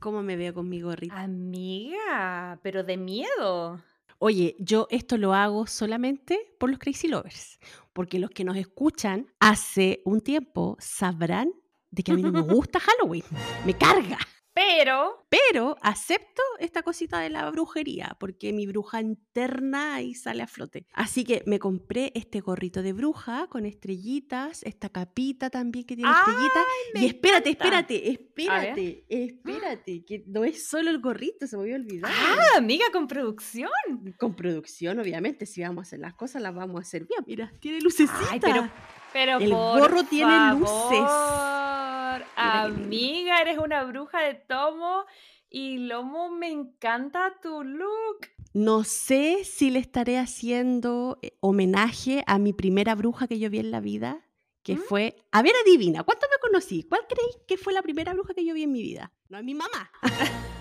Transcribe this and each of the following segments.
¿Cómo me veo con mi gorrito? Amiga, pero de miedo. Oye, yo esto lo hago solamente por los Crazy Lovers, porque los que nos escuchan hace un tiempo sabrán de que a mí no me gusta Halloween. Me carga. Pero, Pero acepto esta cosita de la brujería, porque mi bruja interna ahí sale a flote. Así que me compré este gorrito de bruja con estrellitas, esta capita también que tiene estrellitas. Y espérate, espérate, espérate, espérate, que no es solo el gorrito, se me había olvidado. ah, amiga con producción. Con producción, obviamente, si vamos a hacer las cosas, las vamos a hacer bien. Mira, tiene lucecita. Ay, pero, pero El por gorro tiene luces. favor. Amiga, eres una bruja de tomo y lomo, me encanta tu look. No sé si le estaré haciendo eh, homenaje a mi primera bruja que yo vi en la vida, que ¿Mm? fue. A ver, adivina, ¿cuánto me conocí? ¿Cuál creéis que fue la primera bruja que yo vi en mi vida? No es mi mamá,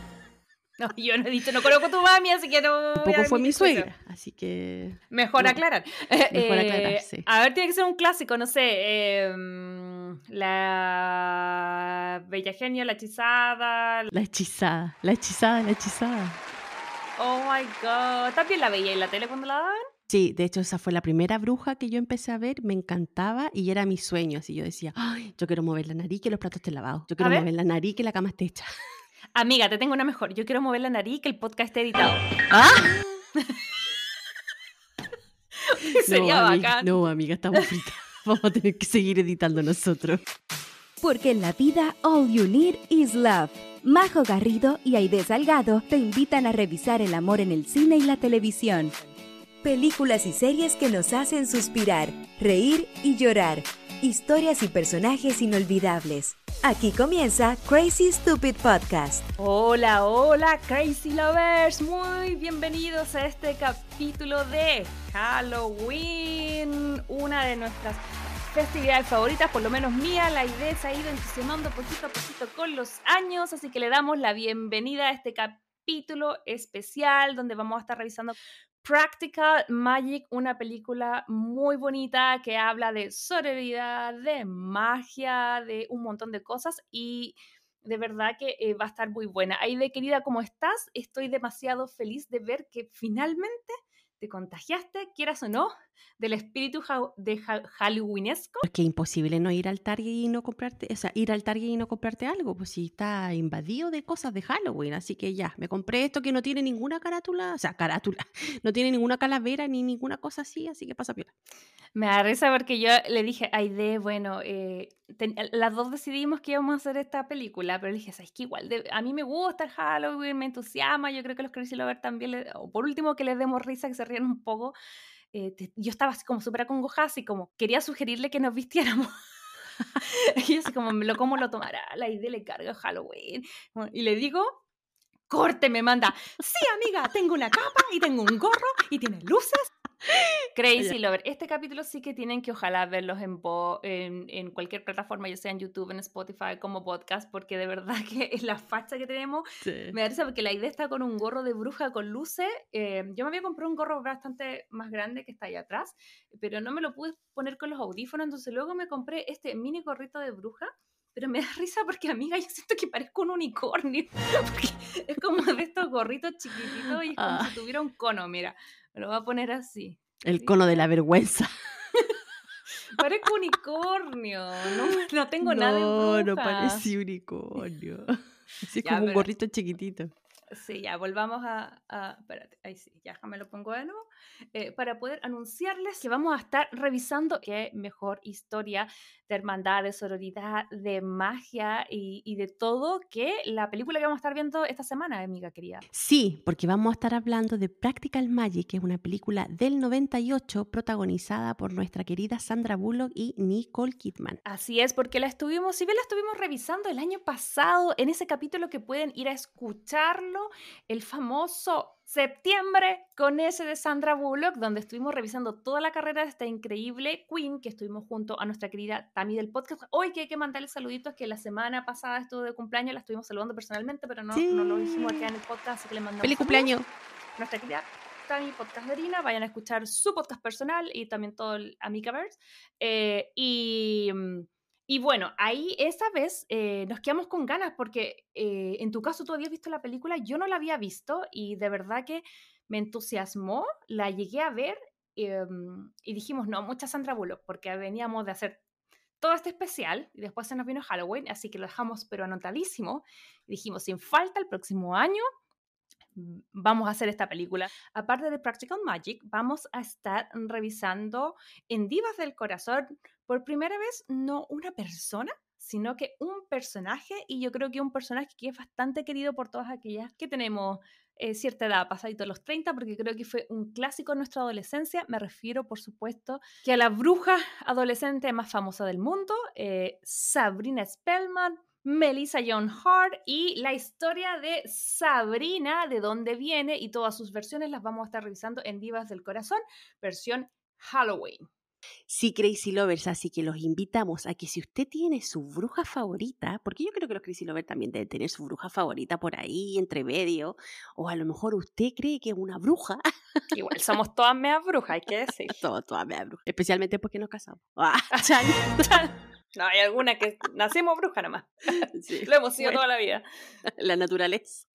No, yo no he dicho, no conozco a tu mami, así que no. tampoco fue mi discusión. suegra. Así que. Mejor No, aclarar. mejor Eh, aclarar, sí. A ver, tiene que ser un clásico, no sé. em, la Bella Genio, la hechizada. La hechizada, la hechizada, la hechizada. Oh my god. ¿También la veía en la tele cuando la daban? Sí, de hecho, esa fue la primera bruja que yo empecé a ver, me encantaba y era mi sueño. Así yo decía, Ay, yo quiero mover la nariz que los platos estén lavados. Yo quiero ver. mover la nariz que la cama esté hecha. Amiga, te tengo una mejor. Yo quiero mover la nariz que el podcast esté editado. ¡Ah! Sería no, ami- bacán. no, amiga, estamos fritas. Vamos a tener que seguir editando nosotros. Porque en la vida all you need is love. Majo Garrido y Aide Salgado te invitan a revisar el amor en el cine y la televisión. Películas y series que nos hacen suspirar, reír y llorar. Historias y personajes inolvidables. Aquí comienza Crazy Stupid Podcast. Hola, hola, Crazy Lovers. Muy bienvenidos a este capítulo de Halloween. Una de nuestras festividades favoritas, por lo menos mía. La idea se ha ido entusiasmando poquito a poquito con los años, así que le damos la bienvenida a este capítulo especial donde vamos a estar revisando Practical Magic, una película muy bonita que habla de sororidad, de magia, de un montón de cosas y de verdad que eh, va a estar muy buena. Aide, querida, ¿cómo estás? Estoy demasiado feliz de ver que finalmente te contagiaste, quieras o no, del espíritu ja- de ha- halloweenesco. Es que imposible no ir al Target y no comprarte, o sea, ir al Target y no comprarte algo, pues si está invadido de cosas de Halloween, así que ya, me compré esto que no tiene ninguna carátula, o sea, carátula, no tiene ninguna calavera ni ninguna cosa así, así que pasa piola. Me da risa porque yo le dije Aide, bueno, eh, ten- las dos decidimos que íbamos a hacer esta película, pero le dije, ¿sabes qué? Igual, de- a mí me gusta el Halloween, me entusiasma, yo creo que los Crazy Lovers también, le- o por último que les demos risa, que se rían un poco. Eh, yo estaba así como súper acongojada, así como, quería sugerirle que nos vistiéramos. y así como, ¿lo, ¿cómo lo tomará? La Aide le carga Halloween. Y le digo, corte, me manda, sí amiga, tengo una capa y tengo un gorro y tiene luces. Crazy Lover. Este capítulo sí que tienen que ojalá verlos en, en, en cualquier plataforma, ya sea en YouTube, en Spotify, como podcast, porque de verdad que es la facha que tenemos. Me da risa porque la idea está con un gorro de bruja con luces. Eh, yo me había comprado un gorro bastante más grande que está ahí atrás, pero no me lo pude poner con los audífonos, entonces luego me compré este mini gorrito de bruja. Pero me da risa porque, amiga, yo siento que parezco un unicornio. Porque es como de estos gorritos chiquititos y es como Ah. si tuviera un cono, mira. Me lo voy a poner así. El Sí. cono de la vergüenza. Parezco unicornio. No, no tengo nada de No, no parece unicornio. Así es Ya, como un gorrito chiquitito. Sí, ya, volvamos a, a- Espérate, ahí sí, ya me lo pongo de nuevo. eh, para poder anunciarles que vamos a estar revisando qué mejor historia de hermandad, de sororidad, de magia y, y de todo que la película que vamos a estar viendo esta semana, amiga querida. Sí, porque vamos a estar hablando de Practical Magic, que es una película del 98 protagonizada por nuestra querida Sandra Bullock y Nicole Kidman. Así es, porque la estuvimos, si bien la estuvimos revisando el año pasado, en ese capítulo que pueden ir a escucharlo, el famoso septiembre con ese de Sandra Bullock, donde estuvimos revisando toda la carrera de esta increíble Queen, que estuvimos junto a nuestra querida Tami del podcast. Hoy que hay que mandarle saluditos, que la semana pasada estuvo de cumpleaños, la estuvimos saludando personalmente, pero no, no lo dijimos acá en el podcast, así que le mandamos ¡Feliz cumpleaños! nuestra querida Tami Podcasterina, vayan a escuchar su podcast personal y también todo el Amicaverse. Eh, y, mm, Y bueno, ahí esa vez eh, nos quedamos con ganas porque eh, en tu caso tú habías visto la película, yo no la había visto y de verdad que me entusiasmó, la llegué a ver em, y dijimos, no, mucha Sandra Bullock, porque veníamos de hacer todo este especial y después se nos vino Halloween, así que lo dejamos pero anotadísimo. Y dijimos, sin falta, el próximo año vamos a hacer esta película. Aparte de Practical Magic, vamos a estar revisando en Divas del Corazón por primera vez no una persona, sino que un personaje y yo creo que un personaje que es bastante querido por todas aquellas que tenemos eh, cierta edad, pasadito los 30, porque creo que fue un clásico en nuestra adolescencia. Me refiero, por supuesto, que a la bruja adolescente más famosa del mundo, eh, Sabrina Spellman, Melissa John Hart y la historia de Sabrina, de dónde viene y todas sus versiones las vamos a estar revisando en Divas del Corazón, versión Halloween. Sí, Crazy Lovers, así que los invitamos a que si usted tiene su bruja favorita, porque yo creo que los Crazy Lovers también deben tener su bruja favorita por ahí, entre medio, o a lo mejor usted cree que es una bruja. Igual somos todas meas brujas, hay que decir. todas, todas meas brujas, especialmente porque nos casamos. No, hay alguna que nacemos bruja nomás. Lo hemos sido toda la vida. La naturaleza.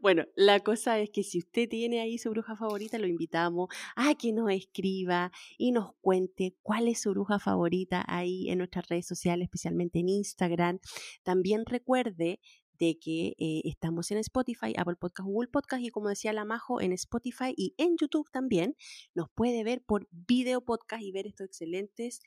Bueno, la cosa es que si usted tiene ahí su bruja favorita, lo invitamos a que nos escriba y nos cuente cuál es su bruja favorita ahí en nuestras redes sociales, especialmente en Instagram. También recuerde de que eh, estamos en Spotify, Apple Podcast, Google Podcast y como decía la Majo, en Spotify y en YouTube también. Nos puede ver por video podcast y ver estos excelentes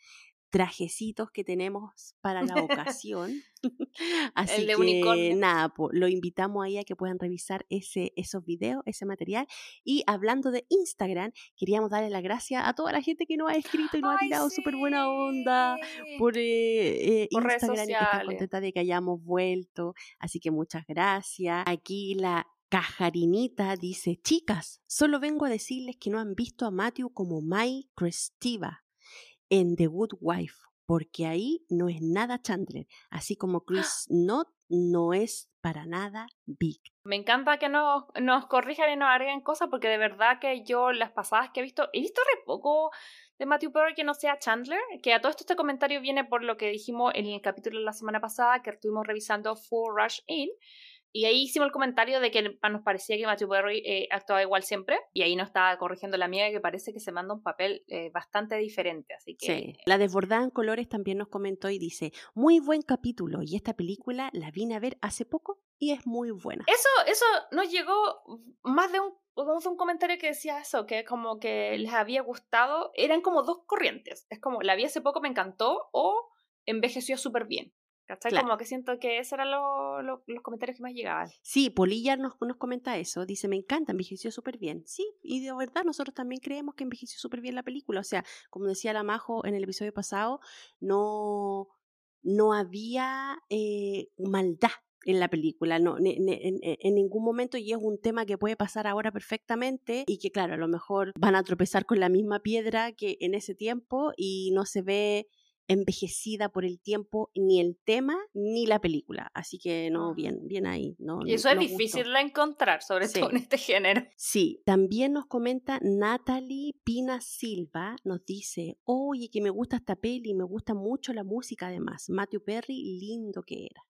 trajecitos que tenemos para la ocasión. Así que nada, lo invitamos ahí a que puedan revisar ese, esos videos, ese material. Y hablando de Instagram, queríamos darle las gracias a toda la gente que nos ha escrito y nos ha tirado súper buena onda por, eh, eh, Instagram y que está contenta de que hayamos vuelto. Así que muchas gracias. Aquí la Cajarinita dice, chicas, solo vengo a decirles que no han visto a Matthew como Mai Crestiva en The Good Wife, porque ahí no es nada Chandler, así como Chris Not no es para nada Big. Me encanta que nos, nos corrijan y nos agreguen cosas, porque de verdad que yo las pasadas que he visto, he visto re poco de Matthew Perry que no sea Chandler, que a todo esto este comentario viene por lo que dijimos en el capítulo de la semana pasada, que estuvimos revisando Full Rush In, y ahí hicimos el comentario de que nos parecía que Matthew Perry eh, actuaba igual siempre. Y ahí nos estaba corrigiendo la amiga que parece que se manda un papel eh, bastante diferente. Así que. Sí. La desbordada en colores también nos comentó y dice: Muy buen capítulo. Y esta película la vine a ver hace poco y es muy buena. Eso, eso nos llegó más de un, un comentario que decía eso, que como que les había gustado. Eran como dos corrientes. Es como la vi hace poco, me encantó, o envejeció súper bien. Como que siento que esos eran los comentarios que más llegaban. Sí, Polilla nos, nos comenta eso. Dice, me encanta, envejeció súper bien. Sí, y de verdad nosotros también creemos que envejeció súper bien la película. O sea, como decía la Majo en el episodio pasado, no, no había eh, maldad en la película, no, en, ningún momento y es un tema que puede pasar ahora perfectamente y que claro, a lo mejor van a tropezar con la misma piedra que en ese tiempo y no se ve envejecida por el tiempo ni el tema ni la película. Así que no, ah. bien, bien ahí. No, y eso es difícil de encontrar, sobre todo en este género. Sí, también nos comenta Natalie Pina Silva, nos dice, oye, que me gusta esta peli, me gusta mucho la música además. Matthew Perry, lindo que era.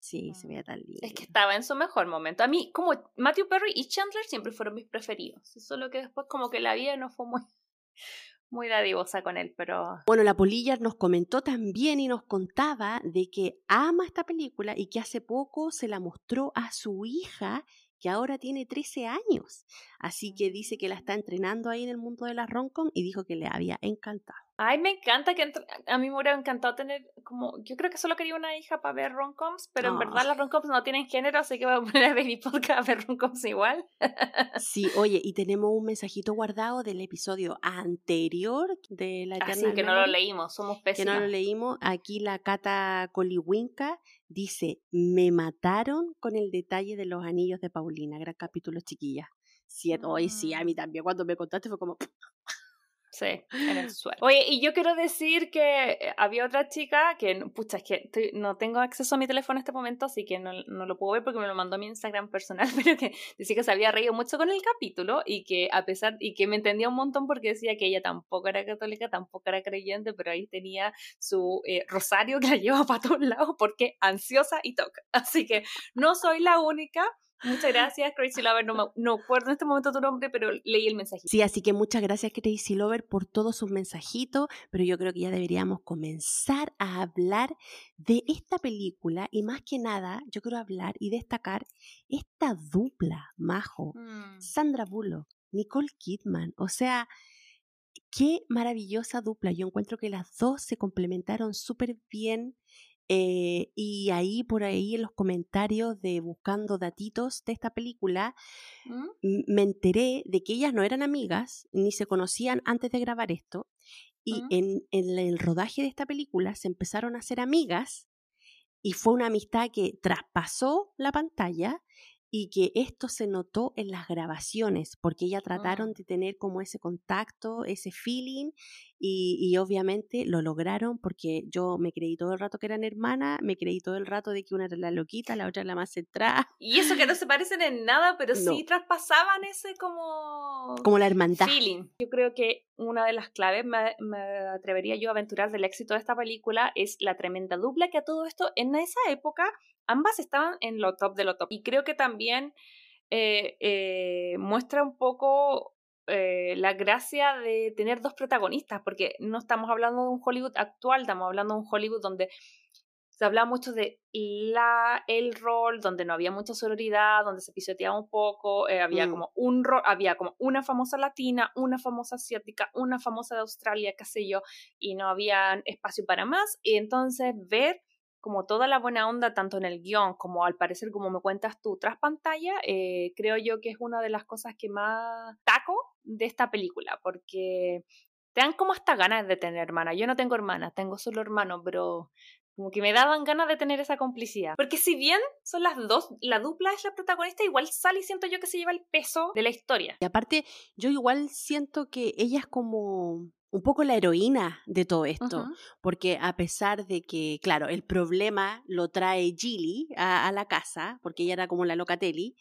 Sí, se veía tan lindo. Es que estaba en su mejor momento. A mí, como Matthew Perry y Chandler siempre fueron mis preferidos. Solo que después como que la vida no fue muy, muy dadivosa con él, pero... Bueno, la Polilla nos comentó también y nos contaba de que ama esta película y que hace poco se la mostró a su hija que ahora tiene 13 años. Así que dice que la está entrenando ahí en el mundo de la roncom y dijo que le había encantado. Ay, me encanta que a mí me hubiera encantado tener como yo creo que solo quería una hija para ver romcoms, pero en verdad las romcoms no tienen género, así que voy a poner a Baby Podcast a ver romcoms igual. sí, oye, y tenemos un mensajito guardado del episodio anterior de la Así que no lo leímos, somos pésimas. Que no lo leímos. Aquí la Cata Coliwinka dice, "Me mataron con el detalle de los anillos de Paulina." Gran capítulo, chiquilla. Sí, hoy sí, a mí mm. también cuando me contaste fue como Sí, en el suelo. Oye, y yo quiero decir que eh, había otra chica que, pucha, es que no tengo acceso a mi teléfono en este momento, así que no, no, lo puedo ver porque me lo mandó a mi Instagram personal, pero que decía que se había reído mucho con el capítulo y que a pesar, y que me entendía un montón porque decía que ella tampoco era católica, tampoco era creyente, pero ahí tenía su eh, rosario que la lleva para todos lados porque ansiosa y toca. Así que no soy la única. Muchas gracias, Crazy Lover. No, no acuerdo en este momento tu nombre, pero leí el mensajito. Sí, así que muchas gracias, Crazy Lover, por todos sus mensajitos. Pero yo creo que ya deberíamos comenzar a hablar de esta película. Y más que nada, yo quiero hablar y destacar esta dupla, Majo. Mm. Sandra Bullock, Nicole Kidman. O sea, qué maravillosa dupla. Yo encuentro que las dos se complementaron súper bien. Eh, y ahí, por ahí, en los comentarios de buscando datitos de esta película, ¿Mm? me enteré de que ellas no eran amigas ni se conocían antes de grabar esto. Y ¿Mm? en, en, el rodaje de esta película se empezaron a hacer amigas y fue una amistad que traspasó la pantalla y que esto se notó en las grabaciones, porque ya trataron de tener como ese contacto, ese feeling, y, obviamente lo lograron porque yo me creí todo el rato que eran hermanas, me creí todo el rato de que una era la loquita, la otra era la más centrada. Y eso que no se parecen en nada, pero sí traspasaban ese como... Como la hermandad. Feeling. Yo creo que una de las claves, me, atrevería yo a aventurar del éxito de esta película, es la tremenda dupla que a todo esto en esa época ambas estaban en lo top de lo top. Y creo que también eh, eh, muestra un poco eh, la gracia de tener dos protagonistas, porque no estamos hablando de un Hollywood actual, estamos hablando de un Hollywood donde se hablaba mucho de la, el rol, donde no había mucha sororidad, donde se pisoteaba un poco, había mm. como un rol, había como una famosa latina, una famosa asiática, una famosa de Australia, qué sé yo, y no había espacio para más. Y entonces ver como toda la buena onda, tanto en el guion como al parecer como me cuentas tú tras pantalla, eh, creo yo que es una de las cosas que más taco de esta película, porque te dan como hasta ganas de tener hermana. Yo no tengo hermanas, tengo solo hermanos, pero como que me daban ganas de tener esa complicidad. Porque si bien son las dos, la dupla es la protagonista, igual Sally siento yo que se lleva el peso de la historia. Y aparte, yo igual siento que ella es como un poco la heroína de todo esto, porque a pesar de que, claro, el problema lo trae Gilly a, la casa, porque ella era como la locatelli,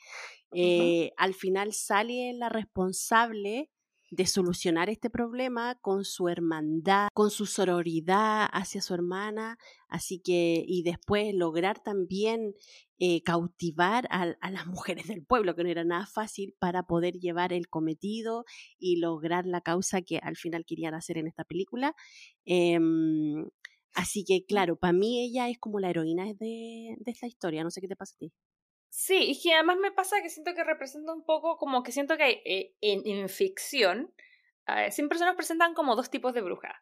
eh, al final sale la responsable de solucionar este problema con su hermandad, con su sororidad hacia su hermana, así que, y después lograr también eh, cautivar a, las mujeres del pueblo, que no era nada fácil, para poder llevar el cometido y lograr la causa que al final querían hacer en esta película. Em, así que, claro, para mí ella es como la heroína de, de esta historia, no sé qué te pasa a ti. Sí, y que además me pasa que siento que representa un poco como que siento que eh, en, ficción uh, siempre se nos presentan como dos tipos de brujas.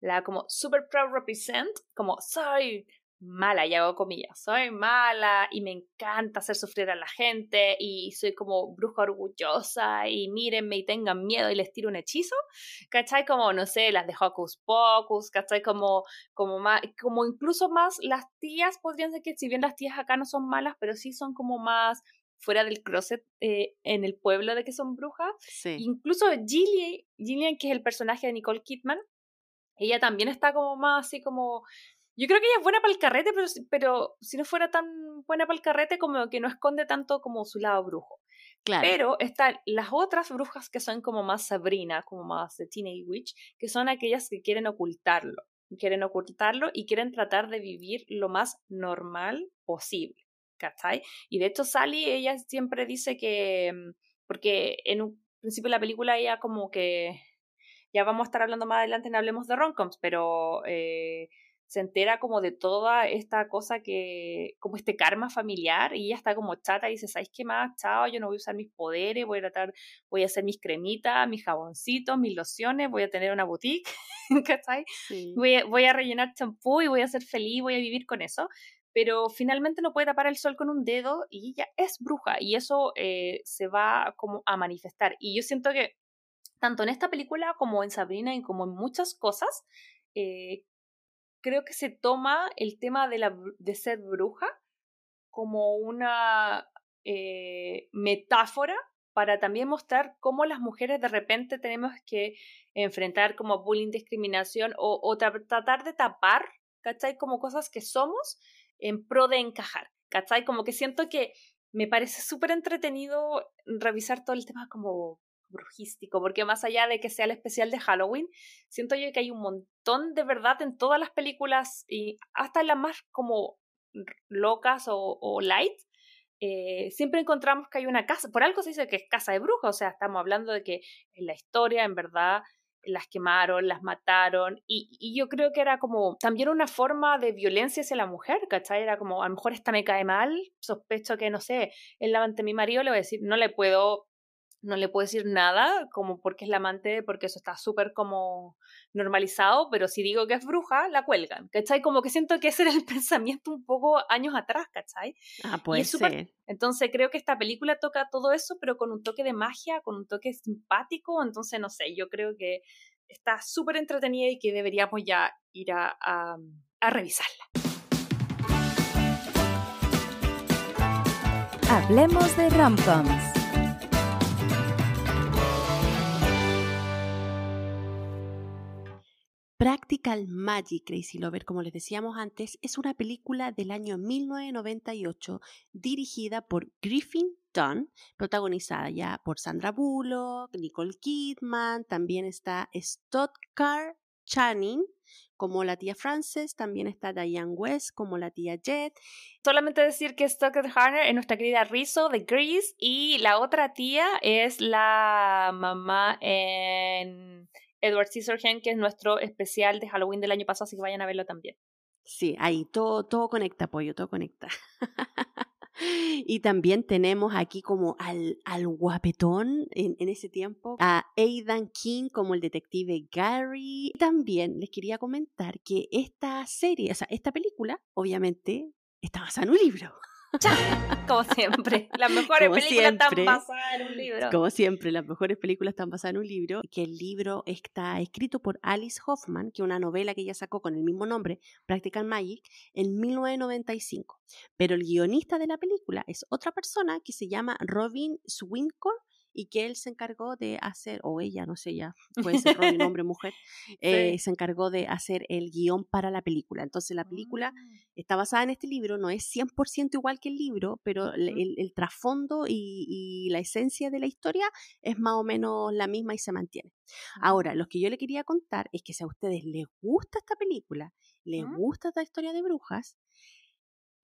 La como super proud represent, como soy mala, y hago comillas, soy mala y me encanta hacer sufrir a la gente y soy como bruja orgullosa y mírenme y tengan miedo y les tiro un hechizo, ¿cachai? Como, no sé, las de Hocus Pocus, ¿cachai? Como, como, más, como incluso más las tías podrían ser que si bien las tías acá no son malas, pero sí son como más fuera del closet eh, en el pueblo de que son brujas. Sí. Incluso Gillian, Gillian, que es el personaje de Nicole Kidman, ella también está como más así como yo creo que ella es buena para el carrete, pero, pero si no fuera tan buena para el carrete, como que no esconde tanto como su lado brujo. Claro. Pero están las otras brujas que son como más Sabrina, como más de Teenage Witch, que son aquellas que quieren ocultarlo. Quieren ocultarlo y quieren tratar de vivir lo más normal posible. ¿Cachai? Y de hecho, Sally, ella siempre dice que. Mm, porque en un principio de la película, ella como que. Ya vamos a estar hablando más adelante en Hablemos de Roncoms, pero. Eh, se entera como de toda esta cosa que, como este karma familiar, y ella está como chata y dice, ¿sabes qué más? Chao, yo no voy a usar mis poderes, voy a tratar, voy a hacer mis cremitas, mis jaboncitos, mis lociones, voy a tener una boutique, ¿cachai? Voy, a, voy a rellenar champú y voy a ser feliz, voy a vivir con eso. Pero finalmente no puede tapar el sol con un dedo y ella es bruja y eso eh, se va como a manifestar. Y yo siento que tanto en esta película como en Sabrina y como en muchas cosas, eh, creo que se toma el tema de, ser bruja como una eh, metáfora para también mostrar cómo las mujeres de repente tenemos que enfrentar como bullying, discriminación o, o tratar de tapar, ¿cachai? Como cosas que somos en pro de encajar, ¿cachai? Como que siento que me parece súper entretenido revisar todo el tema como brujístico, porque más allá de que sea el especial de Halloween, siento yo que hay un montón de verdad en todas las películas y hasta en las más como locas o, light, eh, siempre encontramos que hay una casa, por algo se dice que es casa de brujas, o sea, estamos hablando de que en la historia en verdad las quemaron, las mataron, y, yo creo que era como también una forma de violencia hacia la mujer, ¿cachai? Era como, a lo mejor esta me cae mal, sospecho que, no sé, él ante mi marido, le voy a decir, no le puedo no le puedo decir nada, como porque es la amante, porque eso está súper como normalizado, pero si digo que es bruja, la cuelgan, ¿cachai? Como que siento que ese era el pensamiento un poco años atrás, ¿cachai? Ah, puede ser. Entonces creo que esta película toca todo eso, pero con un toque de magia, con un toque simpático, entonces no sé, yo creo que está súper entretenida y que deberíamos ya ir a, a, a revisarla. Hablemos de romcoms. Practical Magic, Crazy Lover, como les decíamos antes, es una película del año 1998 dirigida por Griffin Dunn, protagonizada ya por Sandra Bullock, Nicole Kidman, también está Stoddard Channing como la tía Frances, también está Diane West como la tía Jet. Solamente decir que Stockard Harner es nuestra querida Rizzo de Grease y la otra tía es la mamá en Edward Scissorhands, que es nuestro especial de Halloween del año pasado, así que vayan a verlo también. Sí, ahí todo, todo conecta, pollo, todo conecta. y también tenemos aquí como al, al guapetón en, en, ese tiempo, a Aidan King como el detective Gary. También les quería comentar que esta serie, o sea, esta película, obviamente, está basada en un libro. Como siempre, las mejores películas están basadas en un libro. Como siempre, las mejores películas están basadas en un libro, que el libro está escrito por Alice Hoffman, que es una novela que ella sacó con el mismo nombre, Practical Magic, en 1995. Pero el guionista de la película es otra persona que se llama Robin Swincourt y que él se encargó de hacer, o ella, no sé ya, puede ser Robin, hombre o mujer, eh, se encargó de hacer el guion para la película. Entonces la película ah. está basada en este libro, no es 100% igual que el libro, pero el, trasfondo y, la esencia de la historia es más o menos la misma y se mantiene. Ahora, ah. lo que yo le quería contar es que si a ustedes les gusta esta película, les gusta esta historia de brujas,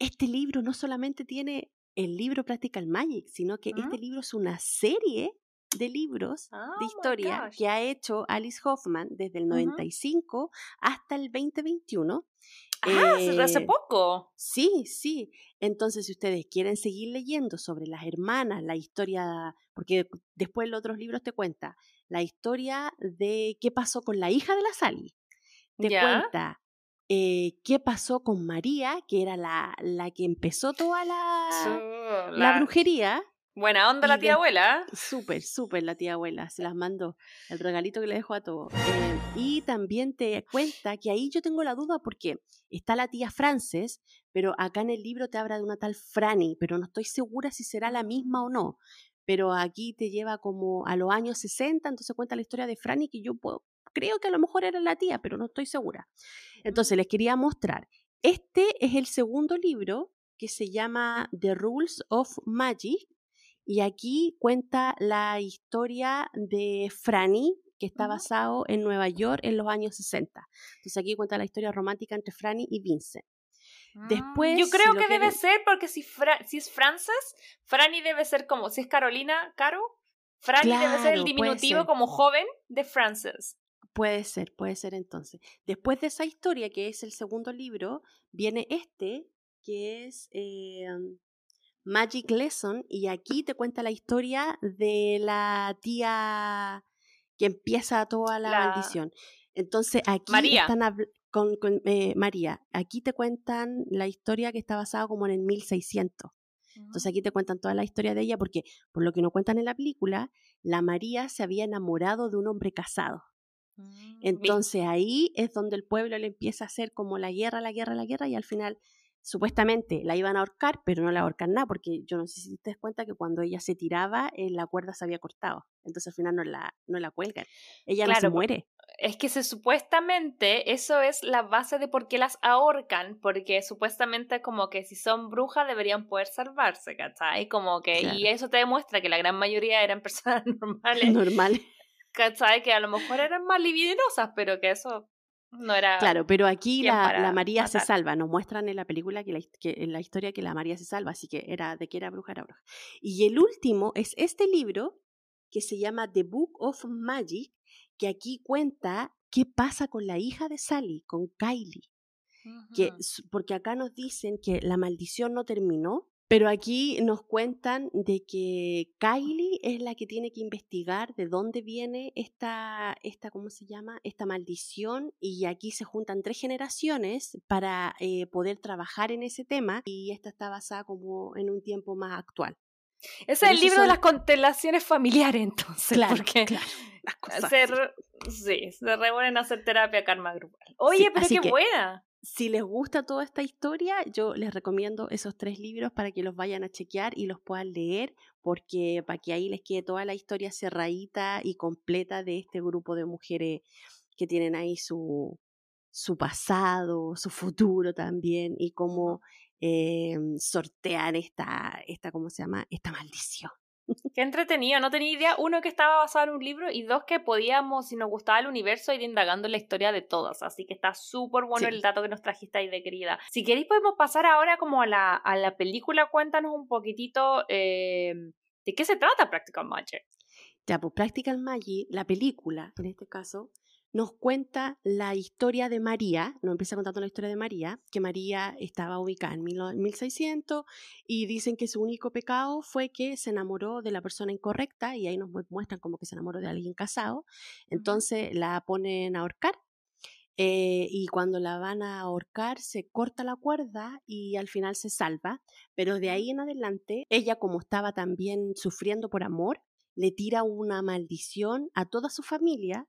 este libro no solamente tiene el libro Practical Magic, sino que este libro es una serie de libros de oh historia que ha hecho Alice Hoffman desde el 95 hasta el 2021. Ah, hace eh, poco. Sí, sí. Entonces, si ustedes quieren seguir leyendo sobre las hermanas, la historia, porque después los otros libros te cuenta la historia de qué pasó con la hija de la Sally. Te cuenta eh, qué pasó con María, que era la, la que empezó toda la, la, brujería. Buena onda la tía abuela. Súper, súper la tía abuela, se las mandó. El regalito que le dejó a todos. Eh, y también te cuenta que ahí yo tengo la duda porque está la tía Frances, pero acá en el libro te habla de una tal Franny, pero no estoy segura si será la misma o no. Pero aquí te lleva como a los años 60, entonces cuenta la historia de Franny que yo puedo, creo que a lo mejor era la tía, pero no estoy segura. Entonces les quería mostrar. Este es el segundo libro que se llama The Rules of Magic y aquí cuenta la historia de Franny, que está basado en Nueva York en los años 60. Entonces aquí cuenta la historia romántica entre Franny y Vincent. Después, mm, Yo creo que debe ser, porque si, si es Frances, Franny debe ser como, si es Carolina, Caro, Franny debe ser el diminutivo como joven de Frances. Puede ser, puede ser entonces. Después de esa historia, que es el segundo libro, viene este, que es eh, Magic Lesson, y aquí te cuenta la historia de la tía que empieza toda la, maldición. Entonces aquí María. están con, eh, María, aquí te cuentan la historia que está basada como en el 1600. Entonces aquí te cuentan toda la historia de ella porque, por lo que no cuentan en la película, la María se había enamorado de un hombre casado. Entonces ahí es donde el pueblo le empieza a hacer como la guerra, la guerra, la guerra y al final supuestamente la iban a ahorcar, pero no la ahorcan nada, porque yo no sé si te das cuenta que cuando ella se tiraba, eh, la cuerda se había cortado. Entonces al final no la, no la cuelgan. Ella no se muere. Es que se supuestamente eso es la base de por qué las ahorcan, porque supuestamente como que si son brujas deberían poder salvarse, ¿cachai? Como que, y eso te demuestra que la gran mayoría eran personas normales. Normales. ¿Cachai? Que a lo mejor eran más libidinosas, pero que eso no era. Claro, pero aquí la, la, María se salva. Nos muestran en la película que, la, que, en la historia que la María se salva, así que era de que era bruja, era bruja. Y el último es este libro que se llama The Book of Magic, que aquí cuenta qué pasa con la hija de Sally, con Kylie. que, porque acá nos dicen que la maldición no terminó, pero aquí nos cuentan de que Kylie es la que tiene que investigar de dónde viene esta, esta ¿cómo se llama? Esta maldición y aquí se juntan tres generaciones para eh, poder trabajar en ese tema y esta está basada como en un tiempo más actual. Es el libro de las constelaciones familiares, entonces. Claro, porque claro. Las cosas se, sí, se reúnen a hacer terapia karma grupal. Oye, pero qué buena si les gusta toda esta historia, yo les recomiendo esos tres libros para que los vayan a chequear y los puedan leer, porque para que ahí les quede toda la historia cerradita y completa de este grupo de mujeres que tienen ahí su, su pasado, su futuro también, y cómo eh, sortear esta, esta, ¿cómo se llama? Esta maldición. Qué entretenido, no tenía idea, uno que estaba basado en un libro y dos que podíamos, si nos gustaba el universo, ir indagando la historia de todas. Así que está súper bueno el dato que nos trajiste ahí de querida. Si queréis podemos pasar ahora como a la, a la película, cuéntanos un poquitito eh, de qué se trata Practical Magic. Ya, pues Practical Magic, la película, en este caso, nos cuenta la historia de María, nos empieza contando la historia de María, que María estaba ubicada en 1600 y dicen que su único pecado fue que se enamoró de la persona incorrecta y ahí nos muestran como que se enamoró de alguien casado, entonces la ponen a ahorcar eh, y cuando la van a ahorcar se corta la cuerda y al final se salva, pero de ahí en adelante ella como estaba también sufriendo por amor, le tira una maldición a toda su familia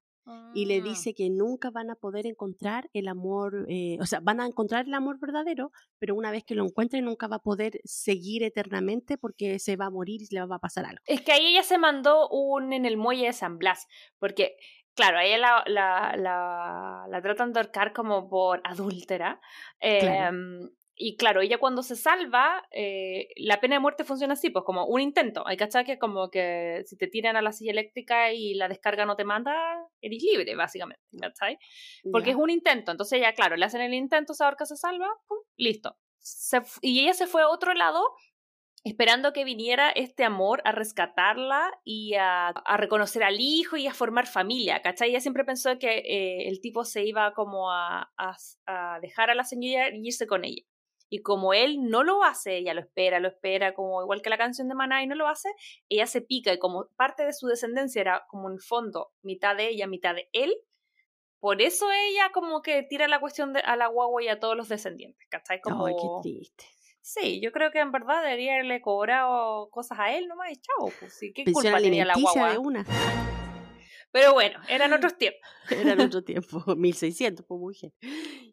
y le ah. dice que nunca van a poder encontrar el amor, eh, o sea, van a encontrar el amor verdadero, pero una vez que lo encuentren nunca va a poder seguir eternamente porque se va a morir y le va a pasar algo. Es que ahí ella se mandó un en el muelle de San Blas, porque claro, a ella la, la, la, la tratan de ahorcar como por adúltera. Em, y claro, ella cuando se salva, eh, la pena de muerte funciona así, pues como un intento. Hay cachar que como que si te tiran a la silla eléctrica y la descarga no te manda, eres libre, básicamente, ¿cachai? Porque es un intento. Entonces ya, claro, le hacen el intento, se ahorca, se salva, pum, listo. y ella se fue a otro lado esperando que viniera este amor a rescatarla y a, a, reconocer al hijo y a formar familia, ¿cachai? Ella siempre pensó que eh, el tipo se iba como a, a, a, dejar a la señora y irse con ella. Y como él no lo hace, ella lo espera, lo espera, como igual que la canción de Maná y no lo hace, ella se pica y como parte de su descendencia era como en fondo mitad de ella, mitad de él, por eso ella como que tira la cuestión de, a la guagua y a todos los descendientes, ¿cachai? Como... Ay, qué triste. Sí, yo creo que en verdad debería haberle cobrado cosas a él nomás y chao, pues ¿qué culpa tenía la guagua? De una. Pero bueno, eran otros tiempos. eran otros tiempos, 1600, pues mujer.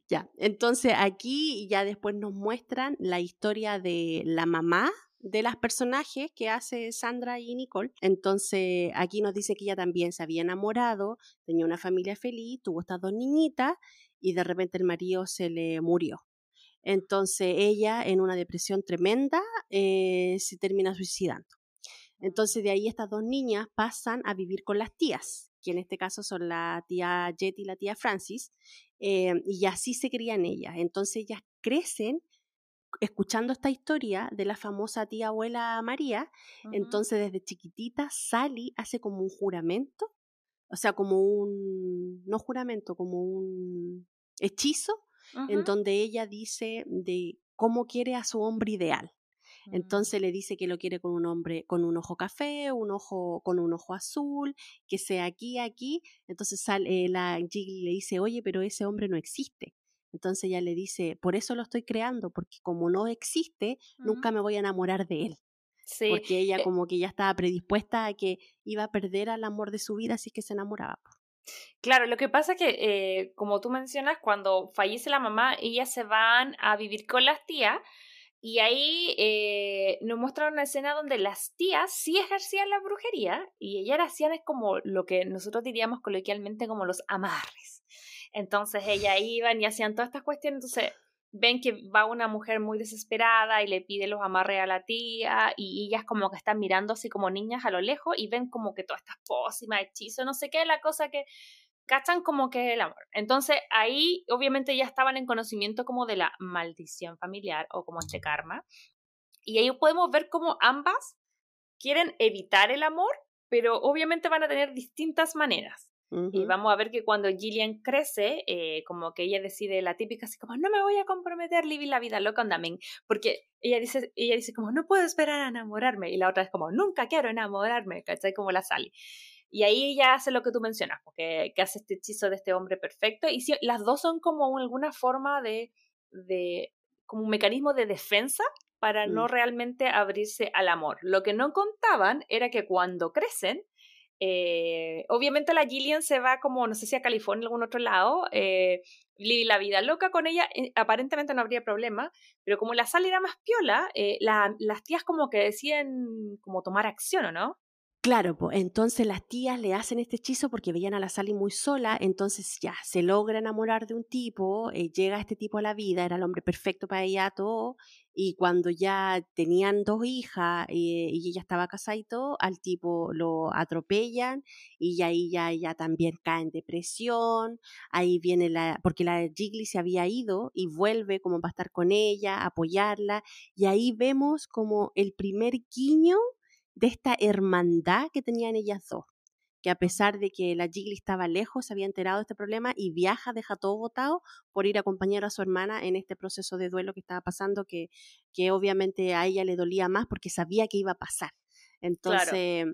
Ya, entonces aquí ya después nos muestran la historia de la mamá de las personajes que hace Sandra y Nicole. Entonces aquí nos dice que ella también se había enamorado, tenía una familia feliz, tuvo estas dos niñitas y de repente el marido se le murió. Entonces ella en una depresión tremenda eh, se termina suicidando. Entonces de ahí estas dos niñas pasan a vivir con las tías que en este caso son la tía Jet y la tía Francis, eh, y así se crían ellas. Entonces ellas crecen escuchando esta historia de la famosa tía abuela María, entonces desde chiquitita Sally hace como un juramento, o sea, como un, no juramento, como un hechizo, en donde ella dice de cómo quiere a su hombre ideal. Entonces le dice que lo quiere con un hombre con un ojo café, un ojo con un ojo azul, que sea aquí, aquí. Entonces sale, la Jiggly le dice, oye, pero ese hombre no existe. Entonces ella le dice, por eso lo estoy creando, porque como no existe, nunca me voy a enamorar de él. Sí. Porque ella eh como que ya estaba predispuesta a que iba a perder al amor de su vida, así que se enamoraba. Claro, lo que pasa es que, eh, como tú mencionas, cuando fallece la mamá, ellas se van a vivir con las tías y ahí eh, nos muestran una escena donde las tías sí ejercían la brujería y ellas hacían es como lo que nosotros diríamos coloquialmente como los amarres. Entonces ellas iban y hacían todas estas cuestiones, entonces ven que va una mujer muy desesperada y le pide los amarres a la tía y ellas como que están mirando así como niñas a lo lejos y ven como que todas estas pócimas, hechizos, no sé qué, la cosa que cachan como que es el amor. Entonces ahí obviamente ya estaban en conocimiento como de la maldición familiar o como este karma. Y ahí podemos ver cómo ambas quieren evitar el amor, pero obviamente van a tener distintas maneras. Y vamos a ver que cuando Gillian crece, eh, como que ella decide la típica, así como, no me voy a comprometer, vivir la vida loca, andamen. Porque ella dice, ella dice como, no puedo esperar a enamorarme. Y la otra es como, nunca quiero enamorarme, ¿cachai? Como la Sally. Y ahí ella hace lo que tú mencionas, porque que hace este hechizo de este hombre perfecto. Y si, las dos son como alguna forma de, de, como un mecanismo de defensa para no mm. realmente abrirse al amor. Lo que no contaban era que cuando crecen, eh, obviamente la Gillian se va como, no sé si a California o algún otro lado, eh, la vida loca con ella, eh, aparentemente no habría problema, pero como la sal era más piola, eh, las tías como que deciden como tomar acción, ¿o no? Claro, pues entonces las tías le hacen este hechizo porque veían a la Sally muy sola, entonces ya se logra enamorar de un tipo, eh, llega este tipo a la vida, era el hombre perfecto para ella todo, y cuando ya tenían dos hijas eh, y ella estaba casada y todo, al tipo lo atropellan y ahí ya ella también cae en depresión, ahí viene la, porque la Jiggly se había ido y vuelve como para estar con ella, apoyarla, y ahí vemos como el primer guiño de esta hermandad que tenían ellas dos, que a pesar de que la Jiggly estaba lejos, se había enterado de este problema y viaja, deja todo votado por ir a acompañar a su hermana en este proceso de duelo que estaba pasando, que, que obviamente a ella le dolía más porque sabía que iba a pasar. Entonces,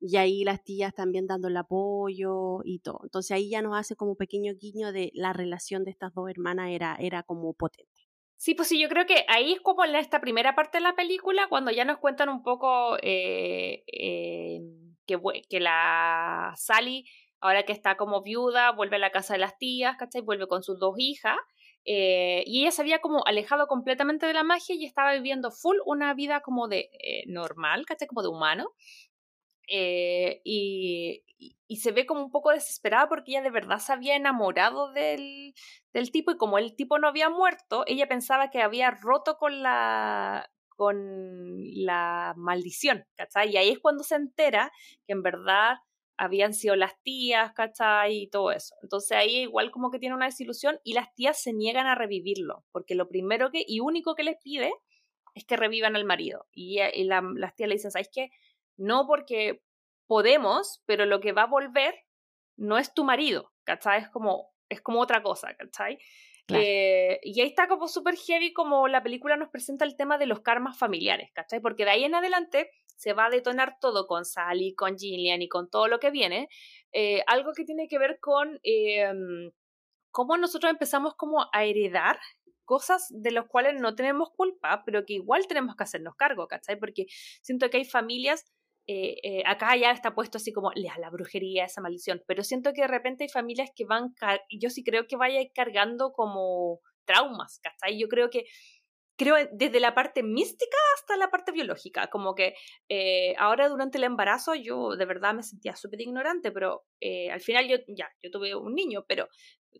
y ahí las tías también dando el apoyo y todo. Entonces ahí ya nos hace como pequeño guiño de la relación de estas dos hermanas era, era como potente. Sí, pues sí, yo creo que ahí es como en esta primera parte de la película, cuando ya nos cuentan un poco eh, eh, que, que la Sally, ahora que está como viuda, vuelve a la casa de las tías, ¿cachai? Vuelve con sus dos hijas. Eh, y ella se había como alejado completamente de la magia y estaba viviendo full una vida como de normal, ¿cachai? Como de humano. Y, y se ve como un poco desesperada porque ella de verdad se había enamorado del, del tipo y como el tipo no había muerto, ella pensaba que había roto con la con la maldición, ¿cachai? Y ahí es cuando se entera que en verdad habían sido las tías, ¿cachai? Y todo eso. Entonces ahí igual como que tiene una desilusión y las tías se niegan a revivirlo, porque lo primero que y único que les pide es que revivan al marido. Y, y las tías le dicen, ¿sabes qué? No porque podemos, pero lo que va a volver no es tu marido, ¿cachai? Es como, es como otra cosa, ¿cachai? Eh, y ahí está como súper heavy como la película nos presenta el tema de los karmas familiares, ¿cachai? Porque de ahí en adelante se va a detonar todo con Sally, con Gillian y con todo lo que viene. Eh, algo que tiene que ver con em, cómo nosotros empezamos como a heredar cosas de las cuales no tenemos culpa, pero que igual tenemos que hacernos cargo, ¿cachai? Porque siento que hay familias eh, eh, acá ya está puesto así como la brujería, esa maldición, pero siento que de repente hay familias que van, yo sí creo que vaya cargando como traumas, ¿cachai? Yo creo que, creo desde la parte mística hasta la parte biológica, como que eh, ahora durante el embarazo yo de verdad me sentía súper ignorante, pero al final yo ya, yo tuve un niño, pero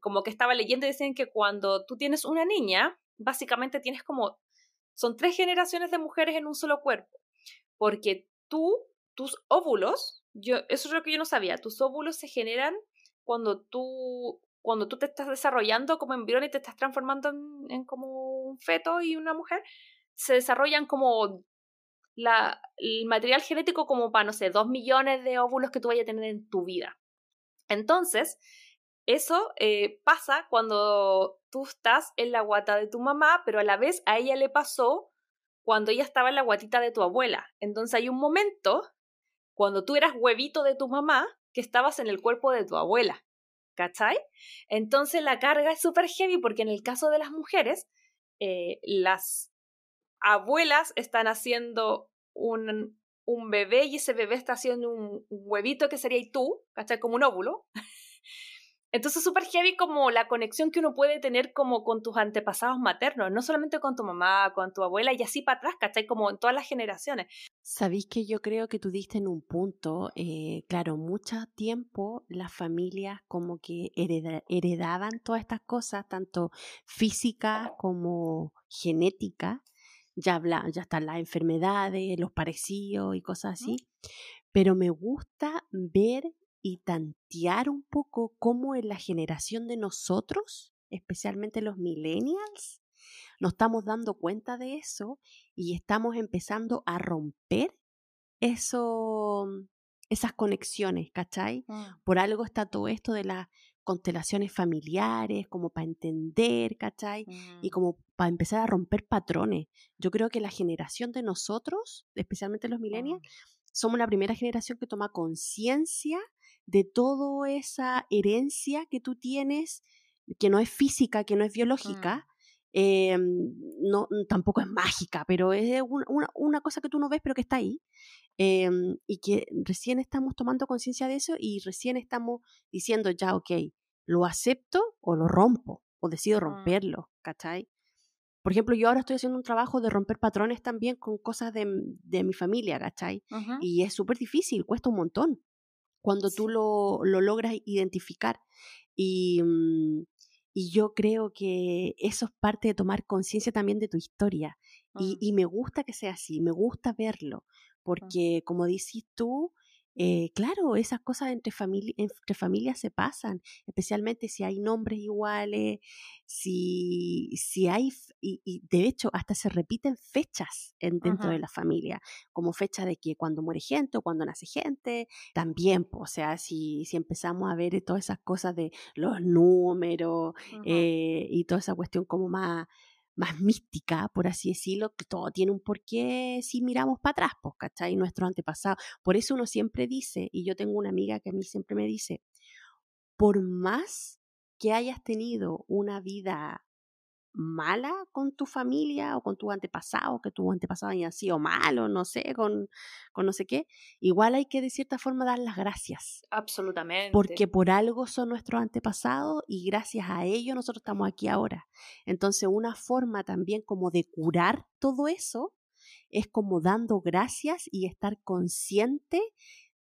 como que estaba leyendo y decían que cuando tú tienes una niña, básicamente tienes como, son tres generaciones de mujeres en un solo cuerpo, porque tú tus óvulos, yo, eso es lo que yo no sabía, tus óvulos se generan cuando tú, cuando tú te estás desarrollando como embrión y te estás transformando en, como un feto y una mujer, se desarrollan como la, el material genético como para, no sé, dos millones de óvulos que tú vayas a tener en tu vida. Entonces, eso eh, pasa cuando tú estás en la guata de tu mamá, pero a la vez a ella le pasó cuando ella estaba en la guatita de tu abuela. Entonces hay un momento cuando tú eras huevito de tu mamá, que estabas en el cuerpo de tu abuela. ¿Cachai? Entonces la carga es súper heavy porque en el caso de las mujeres, eh, las abuelas están haciendo un, un, bebé y ese bebé está haciendo un, huevito que sería tú, ¿cachai? Como un óvulo. Entonces, súper heavy como la conexión que uno puede tener como con tus antepasados maternos, no solamente con tu mamá, con tu abuela y así para atrás, ¿cachai? Como en todas las generaciones. Sabéis que yo creo que tú diste en un punto, eh, claro, mucho tiempo las familias como que heredaban todas estas cosas, tanto físicas como genéticas, ya, habla, ya están las enfermedades, los parecidos y cosas así, pero me gusta ver y tantear un poco cómo en la generación de nosotros, especialmente los millennials, nos estamos dando cuenta de eso y estamos empezando a romper eso, esas conexiones, ¿cachai? Mm. Por algo está todo esto de las constelaciones familiares, como para entender, ¿cachai? Y mm. como para empezar a romper patrones. Yo creo que la generación de nosotros, especialmente los millennials, mm. somos la primera generación que toma conciencia de toda esa herencia que tú tienes, que no es física, que no es biológica, eh, no, tampoco es mágica, pero es una, cosa que tú no ves, pero que está ahí. Eh, y que recién estamos tomando conciencia de eso y recién estamos diciendo, ya, ok, lo acepto o lo rompo, o decido mm. romperlo, ¿cachai? Por ejemplo, yo ahora estoy haciendo un trabajo de romper patrones también con cosas de, de mi familia, ¿cachai? Y es súper difícil, cuesta un montón cuando tú lo, lo logras identificar. Y, mm, y, yo creo que eso es parte de tomar conciencia también de tu historia. Y, mm. y, me gusta que sea así, me gusta verlo, mm. porque como dices tú, eh, claro, esas cosas entre, entre familias se pasan, especialmente si hay nombres iguales, si, si hay, y, de hecho hasta se repiten fechas en, dentro de la familia, como fecha de que cuando muere gente o cuando nace gente, también, o sea, si, si empezamos a ver todas esas cosas de los números eh, y toda esa cuestión como más más mística, por así decirlo, que todo tiene un porqué si miramos para atrás, pues, ¿cachai? Nuestros antepasados. Por eso uno siempre dice, y yo tengo una amiga que a mí siempre me dice, por más que hayas tenido una vida mala con tu familia o con tu antepasado, que tu antepasado haya sido malo, no sé, con, con no sé qué, igual hay que de cierta forma dar las gracias. Absolutamente. Porque por algo son nuestros antepasados y gracias a ellos nosotros estamos aquí ahora. Entonces una forma también como de curar todo eso es como dando gracias y estar consciente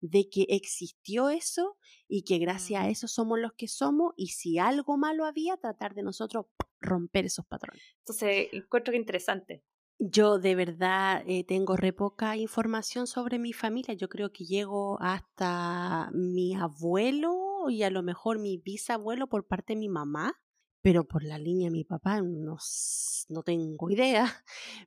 de que existió eso y que gracias a mm. eso somos los que somos y si algo malo había, tratar de nosotros romper esos patrones. Entonces, encuentro que interesante. Yo de verdad eh, tengo re poca información sobre mi familia. Yo creo que llego hasta mi abuelo y a lo mejor mi bisabuelo por parte de mi mamá pero por la línea de mi papá no, no tengo idea.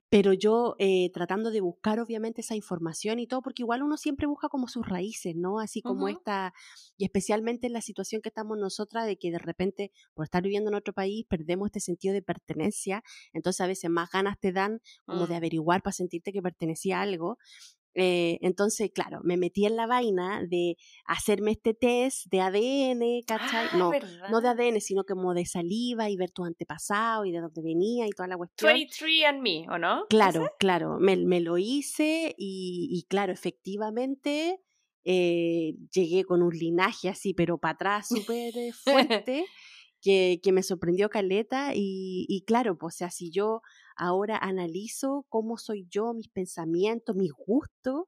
Pero yo eh, tratando de buscar obviamente esa información y todo, porque igual uno siempre busca como sus raíces, ¿no? Así como esta, y especialmente en la situación que estamos nosotras, de que de repente por estar viviendo en otro país perdemos este sentido de pertenencia, entonces a veces más ganas te dan como de mm. averiguar para sentirte que pertenecía a algo. Eh, entonces, claro, me metí en la vaina de hacerme este test de ADN, ¿cachai? Ah, no, no de ADN, sino como de saliva y ver tu antepasado y de dónde venía y toda la cuestión. 23 and me, ¿o no? Claro, claro, me, me, lo hice y, y claro, efectivamente eh, llegué con un linaje así, pero para atrás súper fuerte. que, que, me sorprendió Caleta y, y claro, pues o sea, si yo ahora analizo cómo soy yo, mis pensamientos, mis gustos,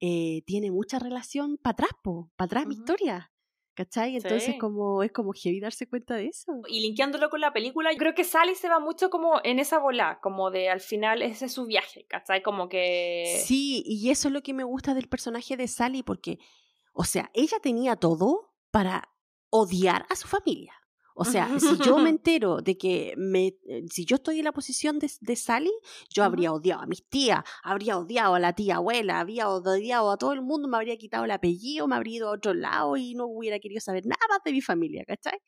eh, tiene mucha relación para atrás, para atrás mi historia. ¿Cachai? Entonces como es como heavy darse cuenta de eso. Y linkeándolo con la película, yo creo que Sally se va mucho como en esa bola, como de al final ese es su viaje, ¿cachai? Como que... Sí, y eso es lo que me gusta del personaje de Sally, porque, o sea, ella tenía todo para odiar a su familia. O sea, si yo me entero de que me, eh, si yo estoy en la posición de, de Sally, yo habría odiado a mis tías, habría odiado a la tía abuela, habría odiado a todo el mundo, me habría quitado el apellido, me habría ido a otro lado y no hubiera querido saber nada más de mi familia, ¿cachai?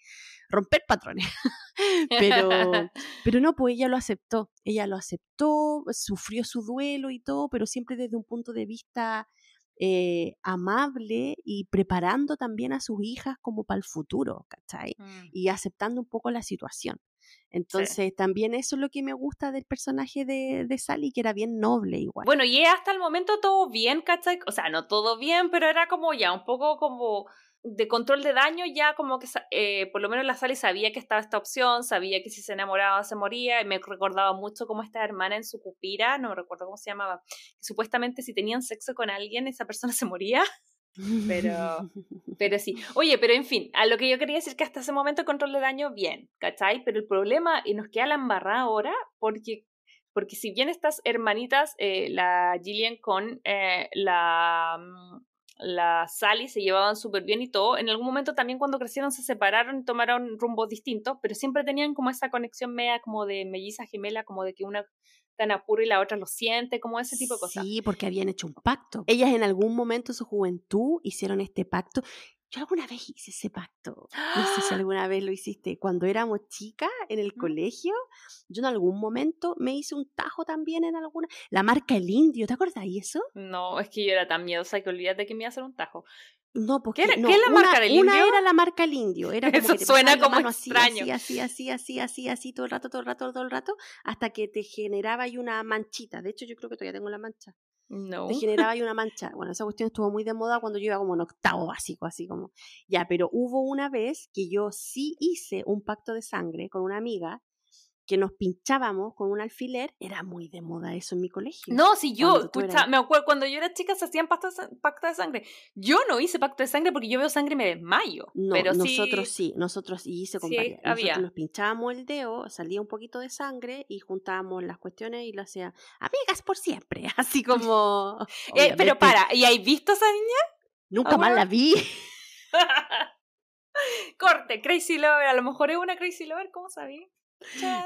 Romper patrones. pero, pero no, pues ella lo aceptó, ella lo aceptó, sufrió su duelo y todo, pero siempre desde un punto de vista eh, amable y preparando también a sus hijas como para el futuro, ¿cachai? Mm. Y aceptando un poco la situación. Entonces, también eso es lo que me gusta del personaje de, de, Sally, que era bien noble igual. Bueno, y hasta el momento todo bien, ¿cachai? O sea, no todo bien, pero era como ya un poco como de control de daño ya como que eh, por lo menos la Sally sabía que estaba esta opción, sabía que si se enamoraba se moría, y me recordaba mucho como esta hermana en su cupira, no recuerdo cómo se llamaba, que supuestamente si tenían sexo con alguien esa persona se moría. Pero, pero sí. Oye, pero en fin, a lo que yo quería decir que hasta ese momento el control de daño, bien, ¿cachai? Pero el problema, y nos queda la embarrada ahora, porque, porque si bien estas hermanitas, eh, la Gillian con eh, la, mm, la Sally se llevaban súper bien y todo, en algún momento también cuando crecieron se separaron y tomaron rumbos distintos, pero siempre tenían como esa conexión media como de melliza gemela, como de que una tan apuro y la otra lo siente, como ese tipo de cosas. Sí, porque habían hecho un pacto. Ellas en algún momento de su juventud hicieron este pacto. Yo alguna vez hice ese pacto. No sé si alguna vez lo hiciste. Cuando éramos chicas en el colegio, yo en algún momento me hice un tajo también en alguna. La marca El Indio, ¿te acuerdas de eso? No, es que yo era tan miedosa que olvídate que me iba a hacer un tajo. No, porque ¿Qué, no, ¿qué es la marca una, del indio? Una era la marca el indio. Era como Eso que te suena como extraño. Así, así, así, así, así, así, todo el rato, todo el rato, todo el rato, hasta que te generaba ahí una manchita. De hecho, yo creo que todavía tengo la mancha. No. Generaba ahí una mancha. Bueno, esa cuestión estuvo muy de moda cuando yo iba como en octavo básico, así como. Ya, pero hubo una vez que yo sí hice un pacto de sangre con una amiga que nos pinchábamos con un alfiler. Era muy de moda eso en mi colegio. No, si yo, escucha, eras- me acuerdo, cuando yo era chica se hacían pacto de, sa- pacto de sangre. Yo no hice pacto de sangre porque yo veo sangre y me desmayo. No, pero nosotros sí, sí, nosotros hice con sí, varias. había. Nosotros nos pinchábamos el dedo, salía un poquito de sangre y juntábamos las cuestiones y lo hacía amigas por siempre, así como. Eh, pero para, ¿y hay visto a esa niña? Nunca más la vi. Corte, Crazy Lover, a lo mejor es una Crazy Lover, ¿cómo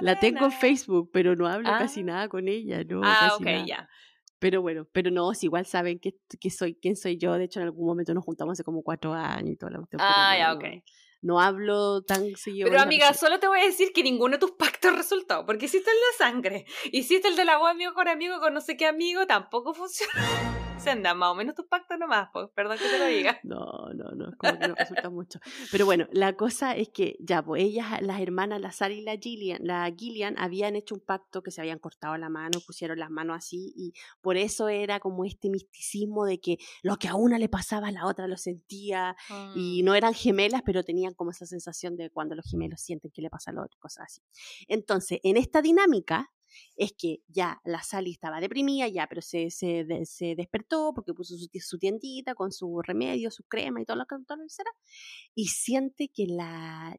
La tengo en Facebook, pero no hablo Ah. casi nada con ella, no. Ah, casi ok, nada. ya. Pero bueno, pero no, si igual saben que, que soy quién soy yo. De hecho, en algún momento nos juntamos hace como cuatro años y toda la cuestión. Ah, no, ya, no- ok. No hablo tan seguido. Pero amiga, solo te voy a decir que ninguno de tus pactos resultó, porque hiciste el de sangre, hiciste el de la voz amigo con amigo con no sé qué amigo, tampoco funcionó. Se andan más o menos tus pactos nomás, pues, perdón que te lo diga. No, no, no, como que no resulta mucho. Pero bueno, la cosa es que ya, pues ellas, las hermanas, la Sara y la Gillian, la Gillian habían hecho un pacto que se habían cortado la mano, pusieron las manos así y por eso era como este misticismo de que lo que a una le pasaba a la otra lo sentía y Mm. no eran gemelas, pero tenían como esa sensación de cuando los gemelos sienten que le pasa al otro, cosas así. Entonces, en esta dinámica es que ya la Sally estaba deprimida, ya, pero se, se, de- se despertó porque puso su, su tiendita con su remedio, su crema y todo lo que todo lo que será, y siente que la,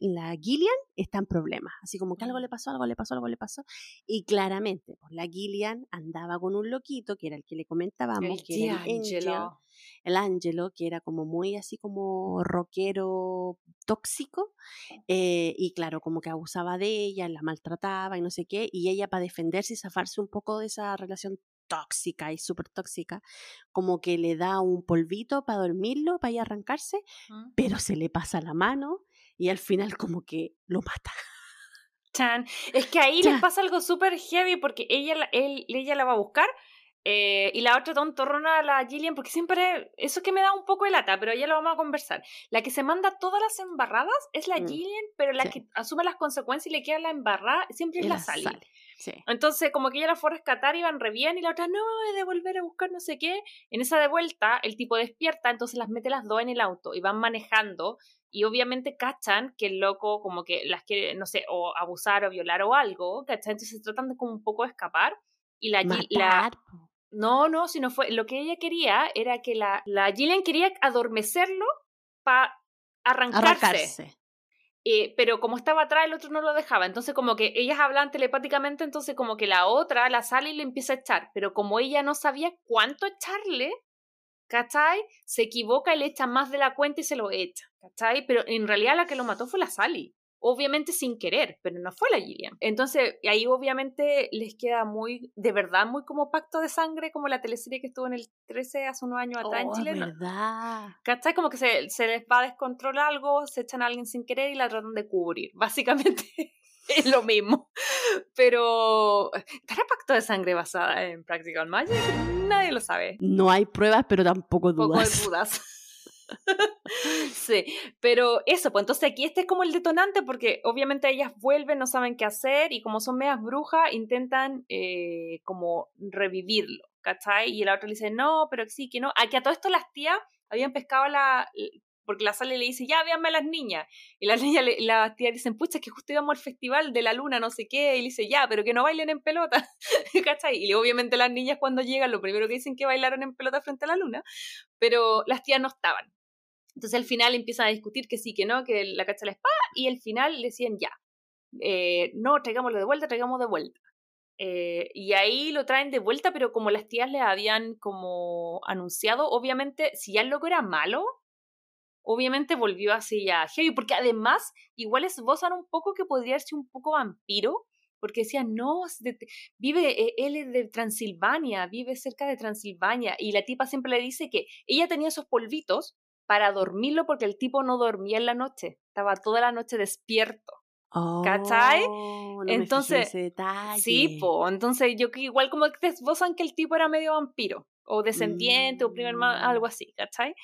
la Gillian está en problemas, así como que algo le pasó, algo le pasó, algo le pasó, y claramente, pues la Gillian andaba con un loquito, que era el que le comentábamos, El que era el Angel, D'Angelo. el Angelo, que era como muy así como rockero tóxico, eh, y claro, como que abusaba de ella, la maltrataba y no sé qué, y ella para defenderse y zafarse un poco de esa relación tóxica y súper tóxica, como que le da un polvito para dormirlo, para ir a arrancarse, Mm. pero se le pasa la mano y al final como que lo mata. Chan. Es que ahí Ya. les pasa algo súper heavy porque ella, la- él, ella la va a buscar eh, y la otra tontorrona, la Gillian, porque siempre, eso es que me da un poco de lata, pero ya lo vamos a conversar. La que se manda todas las embarradas es la Mm, Gillian, pero la sí. que asume las consecuencias y le queda la embarrada siempre es la Era Sally. Sally, Sí. Entonces, como que ella la fue a rescatar, iban re bien, y la otra, no, he de volver a buscar no sé qué. En esa de vuelta, el tipo despierta, entonces las mete las dos en el auto y van manejando, y obviamente cachan que el loco como que las quiere, no sé, o abusar o violar o algo, ¿cachan? Entonces tratan de como un poco de escapar, y la, la. No, no, si no fue, lo que ella quería era que la, la Gillian quería adormecerlo para arrancarse. arrancarse. Eh, pero como estaba atrás, el otro no lo dejaba. Entonces, como que ellas hablan telepáticamente, entonces como que la otra, la sale y le empieza a echar. Pero como ella no sabía cuánto echarle, ¿cachai? Se equivoca y le echa más de la cuenta y se lo echa, ¿cachai? Pero en realidad la que lo mató fue la Sally. Obviamente sin querer, pero no fue la Gillian. Entonces, ahí obviamente les queda muy, de verdad, muy como pacto de sangre, como la teleserie que estuvo en el 13 hace unos años atrás en Oh, Chile. ¿no? ¿verdad? ¿Cachai? Como que se, se les va a descontrolar algo, se echan a alguien sin querer y la tratan de cubrir. Básicamente es lo mismo. Pero, ¿estará pacto de sangre basada en Practical Magic? Nadie lo sabe. No hay pruebas, pero tampoco Poco dudas. de dudas. sí, pero eso, pues entonces aquí este es como el detonante porque obviamente ellas vuelven, no saben qué hacer y como son medias brujas intentan eh, como revivirlo, ¿cachai? Y la otra le dice, no, pero sí, que no. Aquí a todo esto las tías habían pescado la, porque la Sally le dice, ya, véanme a las niñas. Y las niñas, las tías dicen, pucha, es que justo íbamos al festival de la luna, no sé qué. Y le dice, ya, pero que no bailen en pelota. ¿Cachai? Y obviamente las niñas cuando llegan, lo primero que dicen que bailaron en pelota frente a la luna, pero las tías no estaban. Entonces al final empiezan a discutir que sí, que no, que la cacha la espada, y al final decían, ya, eh, no, traigámoslo de vuelta, traigamos de vuelta. Eh, y ahí lo traen de vuelta, pero como las tías le habían como anunciado, obviamente, si ya el loco era malo, obviamente volvió así ya heavy, porque además igual esbozan un poco que podría ser un poco vampiro, porque decían, no, vive, eh, él es de Transilvania, vive cerca de Transilvania, y la tipa siempre le dice que ella tenía esos polvitos para dormirlo porque el tipo no dormía en la noche, estaba toda la noche despierto. ¿Cachai? Oh, entonces, sí, po, entonces yo que igual como que esbozan que el tipo era medio vampiro, o descendiente, o primer algo mm. así, ¿cachai?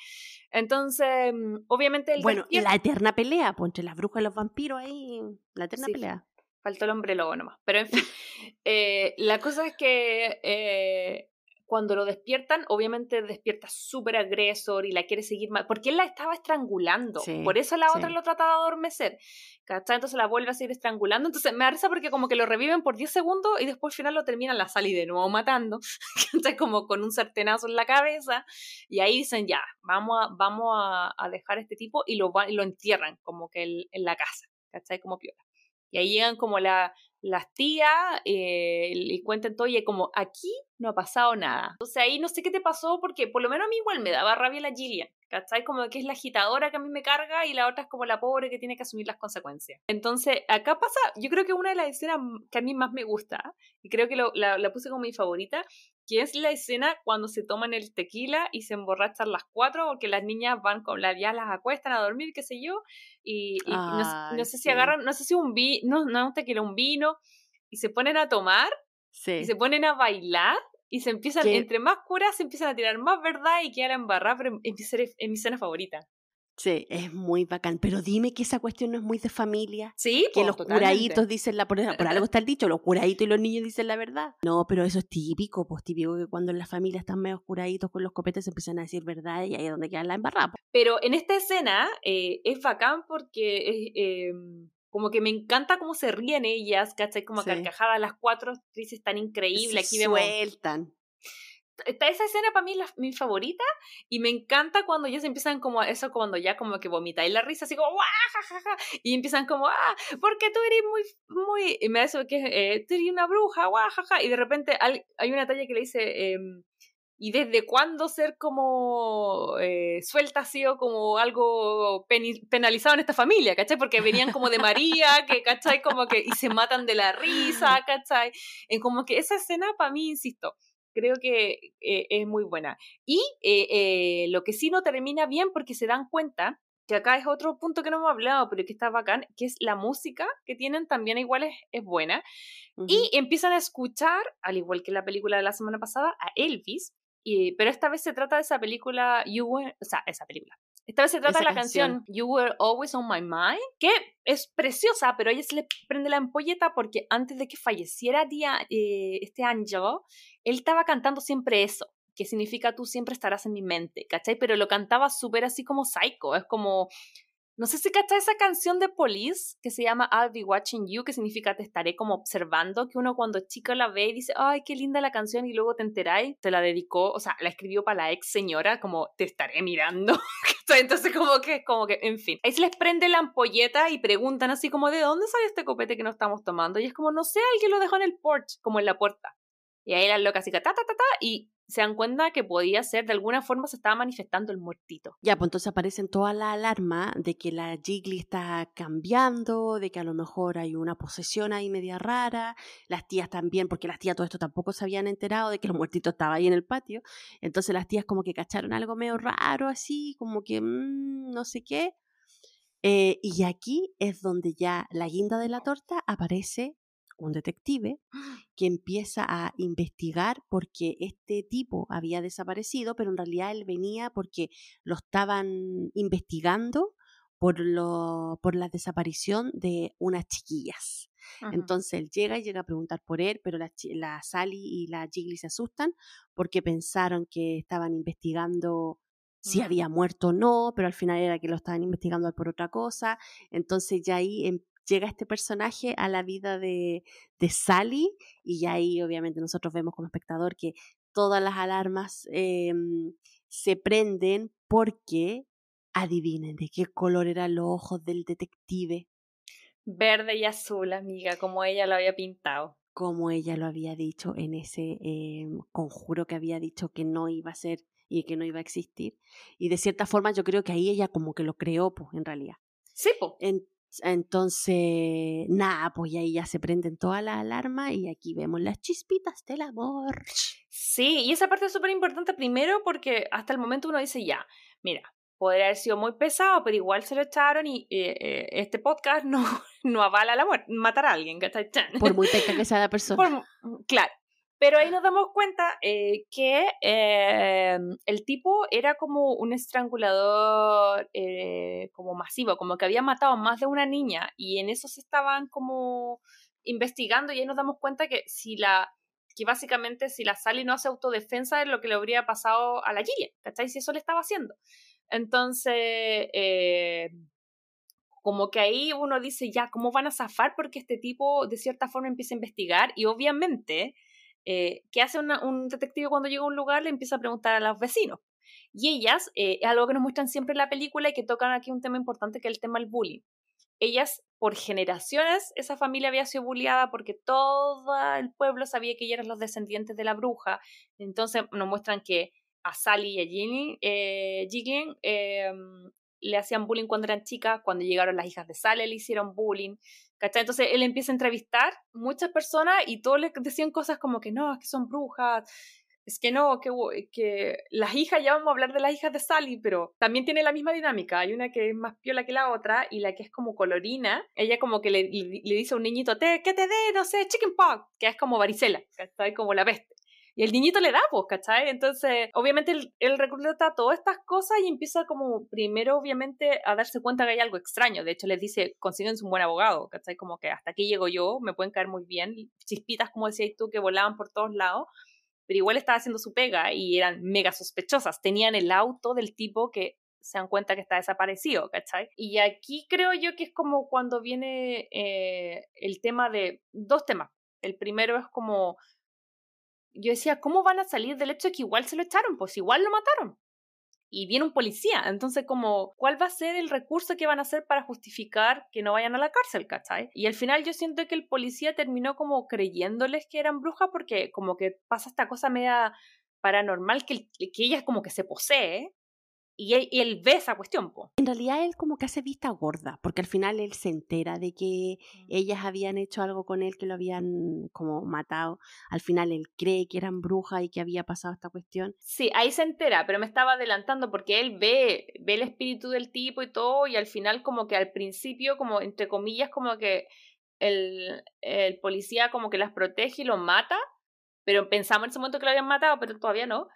Entonces, mm, obviamente el Bueno, la eterna pelea, pues entre las brujas y los vampiros ahí, la eterna pelea. Faltó el hombre lobo nomás. Pero en fin, eh, la cosa es que eh, cuando lo despiertan, obviamente despierta súper agresor y la quiere seguir más, porque él la estaba estrangulando, por eso la otra lo trata de adormecer, ¿cachai? Entonces la vuelve a seguir estrangulando, entonces me da porque como que lo reviven por 10 segundos y después al final lo terminan la sal y de nuevo matando, ¿cachai? Como con un sartenazo en la cabeza, y ahí dicen ya, vamos a, vamos a, dejar a este tipo y lo, lo entierran como que en la casa, ¿cachai? Como piola. Y ahí llegan como la, las tías eh, y cuentan todo y como aquí no ha pasado nada. Entonces ahí no sé qué te pasó porque por lo menos a mí igual me daba rabia la Gillian, ¿cachai? Como que es la agitadora que a mí me carga y la otra es como la pobre que tiene que asumir las consecuencias. Entonces acá pasa, yo creo que una de las escenas que a mí más me gusta y creo que la, la puse como mi favorita que es la escena cuando se toman el tequila y se emborrachan las cuatro, porque las niñas van con la, ya las acuestan a dormir, qué sé yo, y, no, sé si agarran, no sé si un vino, no, no un tequila, un vino, y se ponen a tomar, y se ponen a bailar, y se empiezan, entre más curas, se empiezan a tirar más verdad y quedan embarrar, pero es mi escena favorita. Sí, es muy bacán. Pero dime que esa cuestión no es muy de familia. Sí, que los curaditos dicen la por, algo está el dicho, los curaditos y los niños dicen la verdad. No, pero eso es típico, pues típico que cuando en la familia están medio curaditos con los copetes se empiezan a decir verdad y ahí es donde quedan la embarrada. Pero en esta escena eh, es bacán porque eh, como que me encanta cómo se ríen ellas, ¿cachai? Como carcajadas las cuatro actrices tan increíbles. Aquí vemos sueltan esa escena para mí es mi favorita y me encanta cuando ellos empiezan como eso cuando ya como que y la risa así como ¡Wah, y empiezan como ah porque tú eres muy muy y me hace que eh, tú eres una bruja jajaja y de repente hay una talla que le dice em, y desde cuándo ser como eh, suelta ha sido como algo penalizado en esta familia, ¿cachai? Porque venían como de María, que, ¿cachai? Como que, y se matan de la risa, ¿cachai? En como que esa escena para mí, insisto, creo que eh, es muy buena. Y eh, eh, lo que sí no termina bien porque se dan cuenta que acá es otro punto que no hemos hablado, pero que está bacán, que es la música que tienen también igual es, buena. Y empiezan a escuchar, al igual que la película de la semana pasada, a Elvis, y, pero esta vez se trata de esa película, You Were, o sea, esa película, esta vez se trata de la canción. You Were Always on My Mind, que es preciosa, pero a ella se le prende la ampolleta porque antes de que falleciera día, eh, este Angelo, él estaba cantando siempre eso, que significa tú siempre estarás en mi mente, ¿cachai? Pero lo cantaba súper así como psycho, es como no sé si cachai esa canción de Police que se llama I'll Be Watching You, que significa te estaré como observando, que uno cuando chica la ve y dice, ay, qué linda la canción, y luego te enteráis, te la dedicó, o sea, la escribió para la ex señora, como te estaré mirando. Entonces, como que, como que, en fin. Ahí se les prende la ampolleta y preguntan así como, ¿de dónde sale este copete que no estamos tomando? Y es como, no sé, alguien lo dejó en el porch, como en la puerta. Y ahí la loca así, ta, ta, ta, ta, y se dan cuenta que podía ser, de alguna forma se estaba manifestando el muertito. Ya, pues entonces aparecen toda la alarma de que la Jiggly está cambiando, de que a lo mejor hay una posesión ahí media rara, las tías también, porque las tías todo esto tampoco se habían enterado de que el muertito estaba ahí en el patio, entonces las tías como que cacharon algo medio raro así, como que mmm, no sé qué. Eh, y aquí es donde ya la guinda de la torta aparece un detective que empieza a investigar porque este tipo había desaparecido, pero en realidad él venía porque lo estaban investigando por, lo, por la desaparición de unas chiquillas. Entonces él llega y llega a preguntar por él, pero la, la Sally y la Jiggly se asustan porque pensaron que estaban investigando si había muerto o no, pero al final era que lo estaban investigando por otra cosa. Entonces ya ahí em- llega este personaje a la vida de, de Sally y ya ahí obviamente nosotros vemos como espectador que todas las alarmas em, se prenden porque adivinen de qué color eran los ojos del detective, Verde y azul, amiga, como ella lo había pintado. como ella lo había dicho en ese em, conjuro que había dicho que no iba a ser y que no iba a existir. Y de cierta forma yo creo que ahí ella como que lo creó, pues, en realidad. Sí, po. En- entonces, nada, pues y ahí ya se prenden todas las alarmas y aquí vemos las chispitas del amor. Sí, y esa parte es súper importante primero porque hasta el momento uno dice ya, mira, podría haber sido muy pesado, pero igual se lo echaron y eh, eh, este podcast no, no avala la muerte, matar a alguien, ¿cachai? Por muy peca que sea la persona. Por- claro. Pero ahí nos damos cuenta eh, que eh, el tipo era como un estrangulador eh, como masivo, como que había matado a más de una niña y en eso se estaban como investigando y ahí nos damos cuenta que si la que básicamente si la Sally no hace autodefensa es lo que le habría pasado a la Gillian, ¿cachai? Si eso le estaba haciendo. Entonces, como que ahí uno dice, ya, ¿cómo van a zafar? Porque este tipo de cierta forma empieza a investigar y obviamente, eh, ¿qué hace un detective cuando llega a un lugar? Le empieza a preguntar a los vecinos. Y ellas, eh, es algo que nos muestran siempre en la película y que tocan aquí un tema importante que es el tema del bullying. Ellas, por generaciones, esa familia había sido bulliada porque todo el pueblo sabía que ellas eran los descendientes de la bruja. Entonces nos muestran que a Sally y a Ginny, eh, eh, le hacían bullying cuando eran chicas, cuando llegaron las hijas de Sally le hicieron bullying, ¿cachai? Entonces él empieza a entrevistar muchas personas y todos le decían cosas como que no, es que son brujas, es que no, que, que las hijas, ya vamos a hablar de las hijas de Sally, pero también tiene la misma dinámica, hay una que es más piola que la otra y la que es como colorina, ella como que le, le, le dice a un niñito, te, que te dé, no sé, chicken pox, que es como varicela, ¿cachai? Como la peste. Y el niñito le da, pues, ¿cachai? Entonces, obviamente, él, él recluta todas estas cosas y empieza como, primero, obviamente, a darse cuenta que hay algo extraño. De hecho, les dice, consiguen un buen abogado, ¿cachai? Como que hasta aquí llego yo, me pueden caer muy bien. Chispitas, como decías tú, que volaban por todos lados. Pero igual estaba haciendo su pega y eran mega sospechosas. Tenían el auto del tipo que se dan cuenta que está desaparecido, ¿cachai? Y aquí creo yo que es como cuando viene eh, el tema de dos temas. El primero es como yo decía, ¿cómo van a salir del hecho de que igual se lo echaron? Pues igual lo mataron. Y viene un policía. Entonces, como, ¿cuál va a ser el recurso que van a hacer para justificar que no vayan a la cárcel, ¿cachai? Y al final yo siento que el policía terminó como creyéndoles que eran brujas porque como que pasa esta cosa media paranormal que, que ella como que se posee y él, y él ve esa cuestión, po. En realidad él como que hace vista gorda, porque al final él se entera de que Mm. ellas habían hecho algo con él, que lo habían como matado. Al final él cree que eran brujas y que había pasado esta cuestión. Sí, ahí se entera, pero me estaba adelantando porque él ve, ve el espíritu del tipo y todo, y al final como que al principio, como entre comillas, como que el, el policía como que las protege y los mata, pero pensamos en ese momento que lo habían matado, pero todavía no.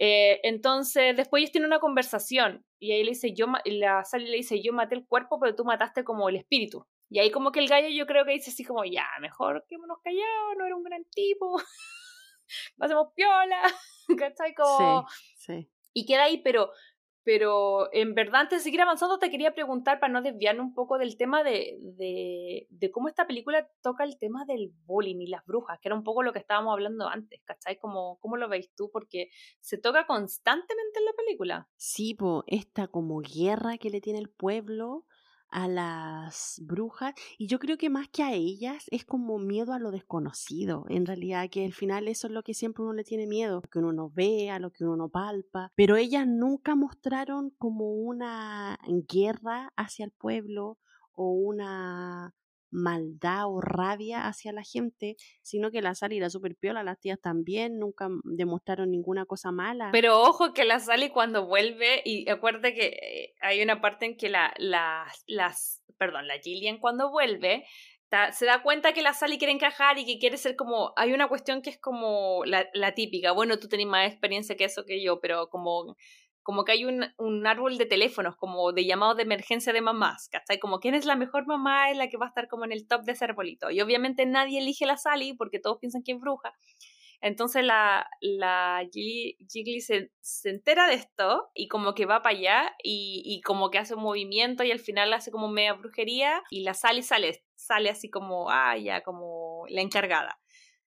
Eh, entonces, después ellos tienen una conversación y ahí le dice, yo, la Sally le dice, yo maté el cuerpo, pero tú mataste como el espíritu. Y ahí como que el gallo yo creo que dice así como, ya, mejor quedémonos callados, no era un gran tipo, pasemos piola, ¿cachai? Como... Sí, sí. Y queda ahí, pero, pero en verdad antes de seguir avanzando te quería preguntar para no desviarme un poco del tema de, de, de, cómo esta película toca el tema del bullying y las brujas, que era un poco lo que estábamos hablando antes, ¿cachai? Como, ¿Cómo lo veis tú? Porque se toca constantemente en la película. Sí, po, esta como guerra que le tiene el pueblo a las brujas y yo creo que más que a ellas es como miedo a lo desconocido en realidad que al final eso es lo que siempre uno le tiene miedo que uno no ve a lo que uno no palpa pero ellas nunca mostraron como una guerra hacia el pueblo o una maldad o rabia hacia la gente, sino que la Sally era súper piola, las tías también, nunca demostraron ninguna cosa mala. Pero ojo que la Sally cuando vuelve, y acuérdate que hay una parte en que la, la, las, perdón, la Gillian cuando vuelve, se da cuenta que la Sally quiere encajar y que quiere ser como, hay una cuestión que es como la, la típica, bueno, tú tenés más experiencia que eso que yo, pero como como que hay un, un, árbol de teléfonos, como de llamados de emergencia de mamás, ¿cachai? Como quién es la mejor mamá, es la que va a estar como en el top de ese arbolito. Y obviamente nadie elige la Sally porque todos piensan que es bruja. Entonces la, la Jiggly, se, se, entera de esto y como que va para allá y, y, como que hace un movimiento y al final hace como media brujería y la sale y sale, sale así como, ah, ya, como la encargada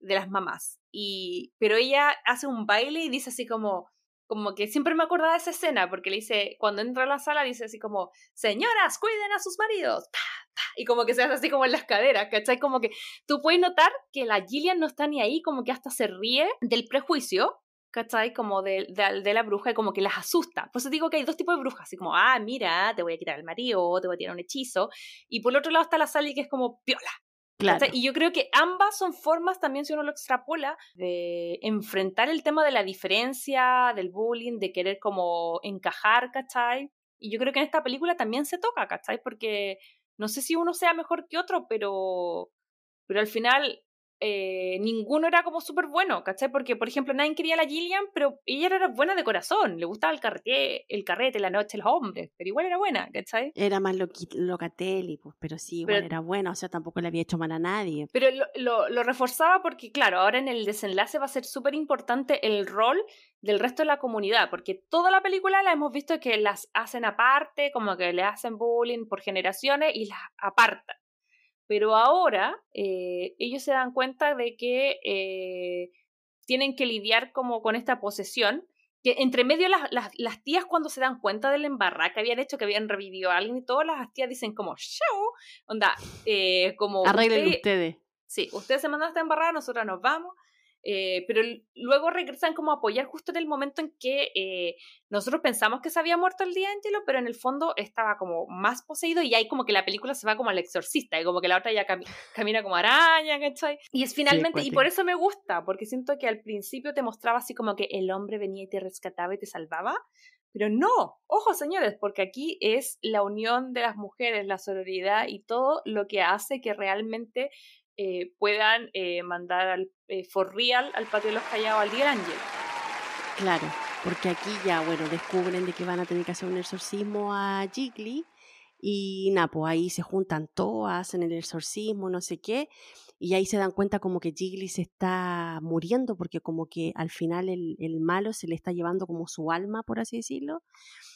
de las mamás. Y, pero ella hace un baile y dice así como, como que siempre me acordaba de esa escena, porque le dice, cuando entra a la sala, dice así como, señoras, cuiden a sus maridos. Y como que se hace así como en las caderas, ¿cachai? Como que tú puedes notar que la Gillian no está ni ahí, como que hasta se ríe del prejuicio, ¿cachai? Como de, de, la bruja y como que las asusta. Por eso digo que hay dos tipos de brujas, así como, ah, mira, te voy a quitar el marido, te voy a tirar un hechizo. Y por el otro lado está la Sally que es como, piola, y yo creo que ambas son formas también, si uno lo extrapola, de enfrentar el tema de la diferencia, del bullying, de querer como encajar, ¿cachai? Y yo creo que en esta película también se toca, ¿cachai? Porque no sé si uno sea mejor que otro, pero, pero al final eh, ninguno era como súper bueno, ¿cachai? Porque, por ejemplo, nadie quería a la Gillian, pero ella era buena de corazón, le gustaba el carrete, el carrete, la noche, los hombres, pero igual era buena, ¿cachai? Era más locatelli, pues, pero sí, igual era buena, o sea, tampoco le había hecho mal a nadie. Pero lo, lo, reforzaba porque, claro, ahora en el desenlace va a ser súper importante el rol del resto de la comunidad, porque toda la película la hemos visto que las hacen aparte, como que le hacen bullying por generaciones y las apartan. Pero ahora eh, ellos se dan cuenta de que eh, tienen que lidiar como con esta posesión, que entre medio las, las, tías cuando se dan cuenta del embarra que habían hecho, que habían revivido a alguien y todas las tías dicen como, show, onda, eh, como... Arreglen ustedes. Sí, ustedes se mandan a esta embarrada, nosotras nos vamos. Eh, pero luego regresan como a apoyar justo en el momento en que eh, nosotros pensamos que se había muerto el día Angelo, pero en el fondo estaba como más poseído y ahí como que la película se va como al exorcista y como que la otra ya camina como araña, ¿cachai? Y es finalmente, y por eso me gusta, porque siento que al principio te mostraba así como que el hombre venía y te rescataba y te salvaba, pero no, ojo señores, porque aquí es la unión de las mujeres, la sororidad y todo lo que hace que realmente eh, puedan eh, mandar al eh, for real al patio de los callados al ángel. Claro, porque aquí ya, bueno, descubren de que van a tener que hacer un exorcismo a Jiggly y nada, pues ahí se juntan todas, hacen el exorcismo, no sé qué, y ahí se dan cuenta como que Jiggly se está muriendo porque como que al final el, el malo se le está llevando como su alma, por así decirlo.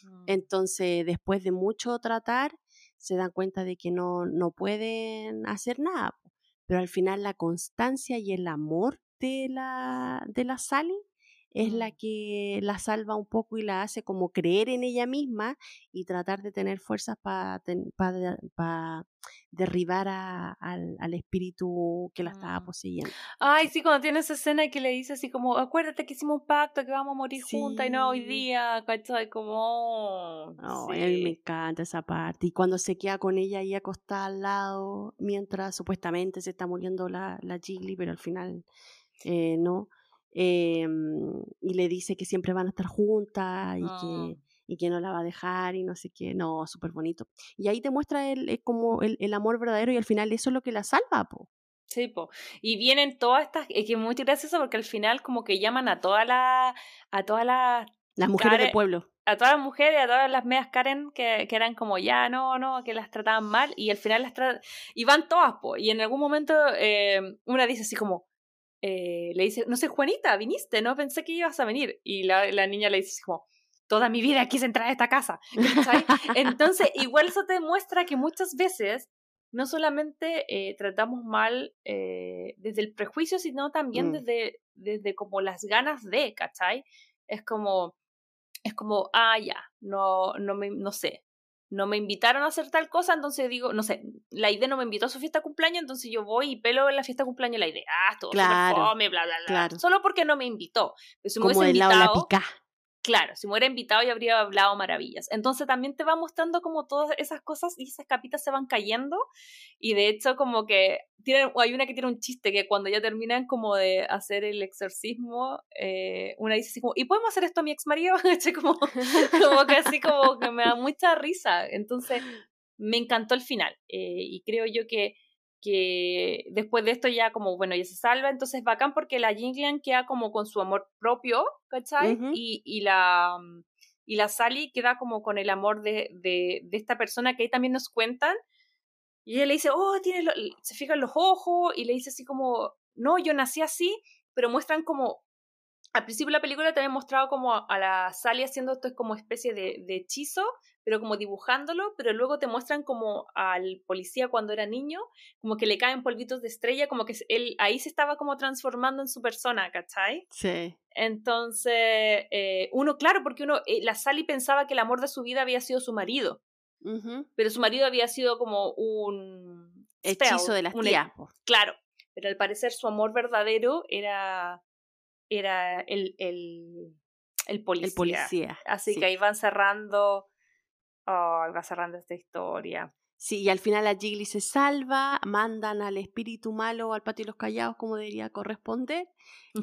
Mm. Entonces, después de mucho tratar, se dan cuenta de que no, no pueden hacer nada pero al final la constancia y el amor de la, de la Sally es la que la salva un poco y la hace como creer en ella misma y tratar de tener fuerzas para derribar al, espíritu que la estaba mm. poseyendo. Ay, sí, cuando tiene esa escena que le dice así como, acuérdate que hicimos un pacto, que vamos a morir juntas y no hoy día, ¿cachai? Como... No, a mí me encanta esa parte. Y cuando se queda con ella ahí acostada al lado, mientras supuestamente se está muriendo la, la Gigli, pero al final eh, no. Em, y le dice que siempre van a estar juntas y, que, ah. y que no la va a dejar y no sé qué, no, súper bonito. Y ahí te muestra el, eh, como el, el, amor verdadero y al final eso es lo que la salva, po. Sí, po. Y vienen todas estas, es que es muy gracioso porque al final como que llaman a todas las, a todas las... Las mujeres del pueblo. A todas las mujeres, a todas las medias Karen que, que, eran como ya, no, no, que las trataban mal y al final las tratan... Y van todas, po. Y en algún momento eh, una dice así como, eh, le dice, no sé, Juanita, viniste, no pensé que ibas a venir. Y la, la niña le dice como, toda mi vida quise entrar a esta casa. Entonces, igual eso te muestra que muchas veces no solamente eh, tratamos mal eh, desde el prejuicio, sino también mm. desde, desde como las ganas de, ¿cachai? Es como, es como, ah, ya, no, no, me, no sé, no me invitaron a hacer tal cosa, entonces digo, no sé, la idea no me invitó a su fiesta de cumpleaños, entonces yo voy y pelo en la fiesta de cumpleaños la idea, ah, todo claro, fome, bla, bla, bla. Claro. Solo porque no me invitó. si Como me invitado, la pica. Claro, si me hubiera invitado ya habría hablado maravillas. Entonces también te va mostrando como todas esas cosas y esas capitas se van cayendo. Y de hecho como que tienen, hay una que tiene un chiste que cuando ya terminan como de hacer el exorcismo, eh, una dice así como, ¿y podemos hacer esto a mi ex marido? como, como que así como que me da mucha risa. Entonces me encantó el final. Eh, y creo yo que que después de esto ya como, bueno, ya se salva, entonces bacán porque la Jinglian queda como con su amor propio, ¿cachai? y, y, la, y la Sally queda como con el amor de, de, de, esta persona que ahí también nos cuentan. Y ella le dice, oh, tiene se fijan los ojos, y le dice así como, no, yo nací así, pero muestran como al principio de la película te habían mostrado como a la Sally haciendo esto como especie de, de, hechizo, pero como dibujándolo, pero luego te muestran como al policía cuando era niño, como que le caen polvitos de estrella, como que él ahí se estaba como transformando en su persona, ¿cachai? Sí. Entonces, eh, uno, claro, porque uno, eh, la Sally pensaba que el amor de su vida había sido su marido, pero su marido había sido como un... Hechizo de las tías. Claro, pero al parecer su amor verdadero era era el, el, el policía. El policía. Así que ahí van cerrando, oh, va cerrando esta historia. Sí, y al final la Jiggly se salva, mandan al espíritu malo al patio de los callados como debería corresponder.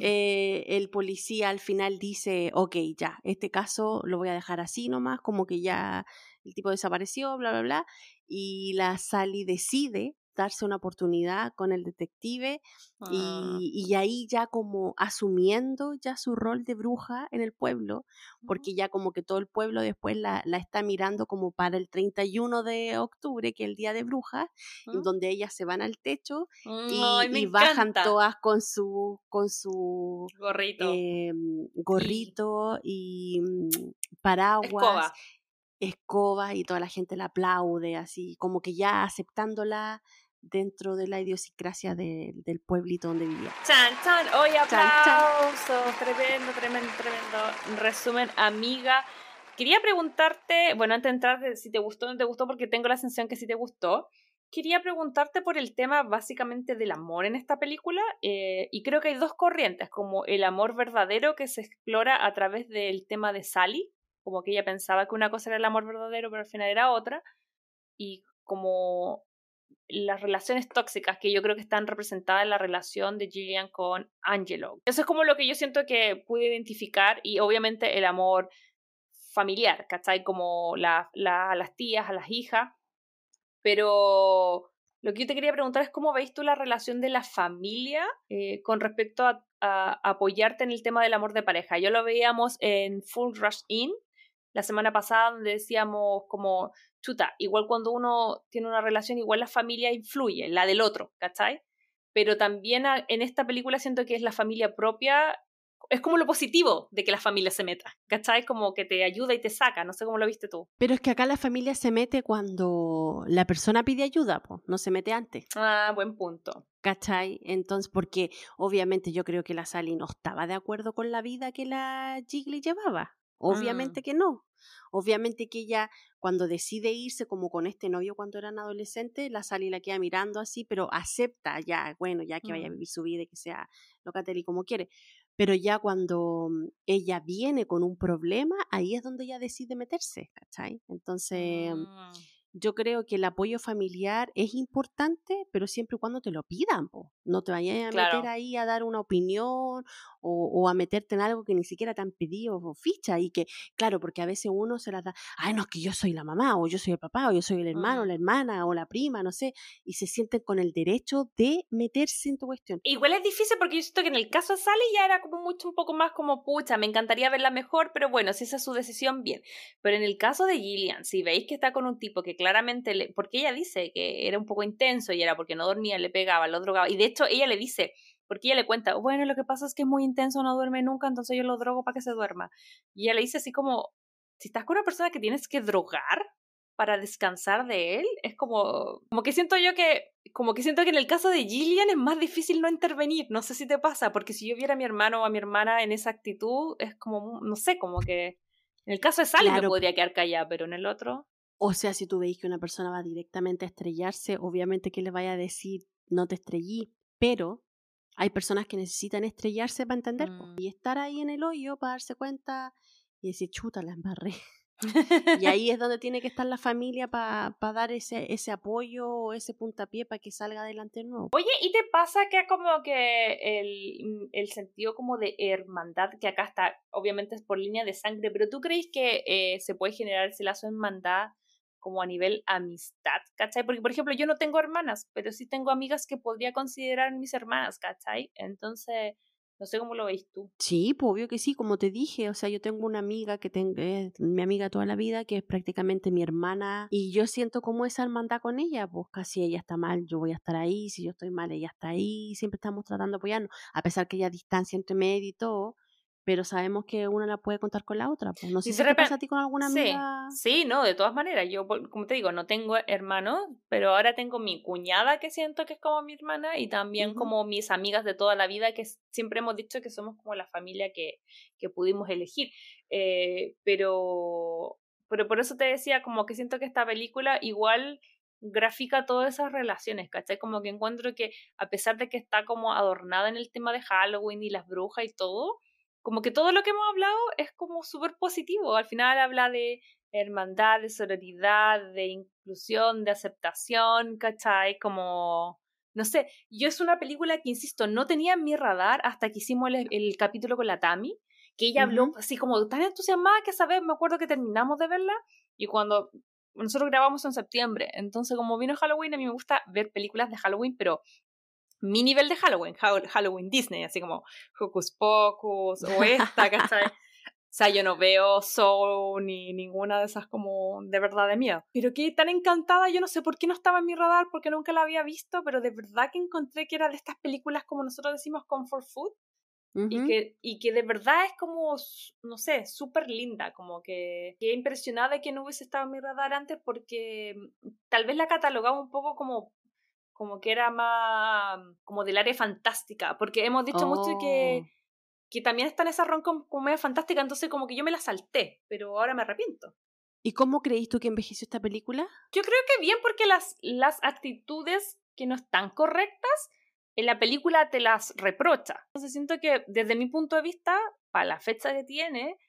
Eh, el policía al final dice, ok, ya, este caso lo voy a dejar así nomás, como que ya el tipo desapareció, bla, bla, bla. Y la Sally decide darse una oportunidad con el detective ah. y, ahí ya como asumiendo ya su rol de bruja en el pueblo, porque ya como que todo el pueblo después la, está mirando como para el 31 de octubre, que es el día de brujas, en donde ellas se van al techo y, bajan todas con su, con su gorrito, em, gorrito y, mm, paraguas. escoba y toda la gente la aplaude, así como que ya aceptándola dentro de la idiosincrasia del pueblito donde vivía. Chan, chan, hoy aplausos, tremendo, tremendo, tremendo. Resumen, amiga. Quería preguntarte, bueno, antes de entrar, si te gustó o no te gustó, porque tengo la sensación que sí te gustó. Quería preguntarte por el tema básicamente del amor en esta película, eh, y creo que hay dos corrientes, como el amor verdadero que se explora a través del tema de Sally, como que ella pensaba que una cosa era el amor verdadero, pero al final era otra, y como las relaciones tóxicas que yo creo que están representadas en la relación de Gillian con Angelo. Eso es como lo que yo siento que pude identificar y obviamente el amor familiar, ¿cachai? Como la, a las tías, a las hijas. Pero lo que yo te quería preguntar es cómo veis tú la relación de la familia eh, con respecto a, a, apoyarte en el tema del amor de pareja. Yo lo veíamos en Full Rush In la semana pasada donde decíamos como chuta, igual cuando uno tiene una relación, igual la familia influye, la del otro, ¿cachai? Pero también en esta película siento que es la familia propia, es como lo positivo de que la familia se meta, ¿cachai? Como que te ayuda y te saca, no sé cómo lo viste tú. Pero es que acá la familia se mete cuando la persona pide ayuda, no se mete antes. Ah, buen punto. ¿Cachai? Entonces, porque obviamente yo creo que la Sally no estaba de acuerdo con la vida que la Jiggly llevaba. Mm. Obviamente que no. Obviamente que ella cuando decide irse como con este novio cuando eran adolescentes, la Sally la queda mirando así, pero acepta ya, bueno, ya que vaya a mm. vivir su vida y que sea Locatelli como quiere. Pero ya cuando mm, ella viene con un problema, ahí es donde ella decide meterse, ¿cachai? Entonces, yo creo que el apoyo familiar es importante, pero siempre y cuando te lo pidan, po. no te vayas a meter ahí a dar una opinión o, a meterte en algo que ni siquiera te han pedido o ficha y que, claro, porque a veces uno se las da, ay, no, es que yo soy la mamá o yo soy el papá o yo soy el hermano, mm. la hermana o la prima, no sé, y se sienten con el derecho de meterse en tu cuestión. Igual es difícil porque yo siento que en el caso de Sally ya era como mucho un poco más como, pucha, me encantaría verla mejor, pero bueno, si esa es su decisión, bien. Pero en el caso de Gillian, si veis que está con un tipo que claramente, le, porque ella dice que era un poco intenso y era porque no dormía, le pegaba, lo drogaba. Y de hecho ella le dice, porque ella le cuenta, bueno, lo que pasa es que es muy intenso, no duerme nunca, entonces yo lo drogo para que se duerma. Y ella le dice así como, si estás con una persona que tienes que drogar para descansar de él, es como, como que siento yo que, como que siento que en el caso de Gillian es más difícil no intervenir, no sé si te pasa, porque si yo viera a mi hermano o a mi hermana en esa actitud, es como, no sé, como que... En el caso de Sally me podría quedar callada, pero en el otro... O sea, si tú veis que una persona va directamente a estrellarse, obviamente que le vaya a decir, no te estrellí, pero hay personas que necesitan estrellarse para entender mm. y estar ahí en el hoyo para darse cuenta y decir, chuta, la embarré. y ahí es donde tiene que estar la familia para dar ese, ese apoyo o ese puntapié para que salga adelante el nuevo. Oye, ¿y te pasa que como que el, mm, el, sentido como de hermandad, que acá está, obviamente es por línea de sangre, pero tú crees que eh, se puede generar ese lazo de hermandad como a nivel amistad, ¿cachai? Porque, por ejemplo, yo no tengo hermanas, pero sí tengo amigas que podría considerar mis hermanas, ¿cachai? Entonces, No sé cómo lo veis tú. Sí, pues obvio que sí, como te dije, o sea, yo tengo una amiga que tengo, es mi amiga toda la vida, que es prácticamente mi hermana, y yo siento como esa hermandad con ella, pues casi ella está mal, yo voy a estar ahí, si yo estoy mal, ella está ahí, siempre estamos tratando de apoyarnos, a pesar que haya distancia entre medio y pero sabemos que una la puede contar con la otra. Pues no sé si te pasa a ti con alguna amiga. Sí, no, de todas maneras. Yo, como te digo, no tengo hermanos, pero ahora tengo mi cuñada que siento que es como mi hermana y también como mis amigas de toda la vida que siempre hemos dicho que somos como la familia que, que pudimos elegir. Eh, pero, pero por eso te decía, como que siento que esta película igual grafica todas esas relaciones, ¿cachai? Como que encuentro que a pesar de que está como adornada en el tema de Halloween y las brujas y todo, como que todo lo que hemos hablado es como súper positivo. Al final habla de hermandad, de sororidad, de inclusión, de aceptación, ¿cachai? Como, no sé, yo es una película que, insisto, no tenía en mi radar hasta que hicimos el, capítulo con la Tami, que ella habló así como tan entusiasmada que, ¿sabes? Me acuerdo que terminamos de verla y cuando nosotros grabamos en septiembre, entonces como vino Halloween, a mí me gusta ver películas de Halloween, pero mi nivel de Halloween, Halloween Disney, así como Hocus Pocus o esta, ¿cachai? O sea, yo no veo Soul ni ninguna de esas como de verdad de miedo. Pero que tan encantada, yo no sé por qué no estaba en mi radar, porque nunca la había visto, pero de verdad que encontré que era de estas películas como nosotros decimos comfort food. y, que, y que de verdad es como, no sé, súper linda, como que, que impresionada de que no hubiese estado en mi radar antes porque mm, tal vez la catalogaba un poco como como que era más como del área fantástica, porque hemos dicho mucho que, oh. que también está en esa ronca medio fantástica, entonces como que yo me la salté, pero ahora me arrepiento. ¿Y cómo creéis tú que envejeció esta película? Yo creo que bien porque las, las actitudes que no están correctas, en la película te las reprocha. Entonces siento que desde mi punto de vista, para la fecha que tiene,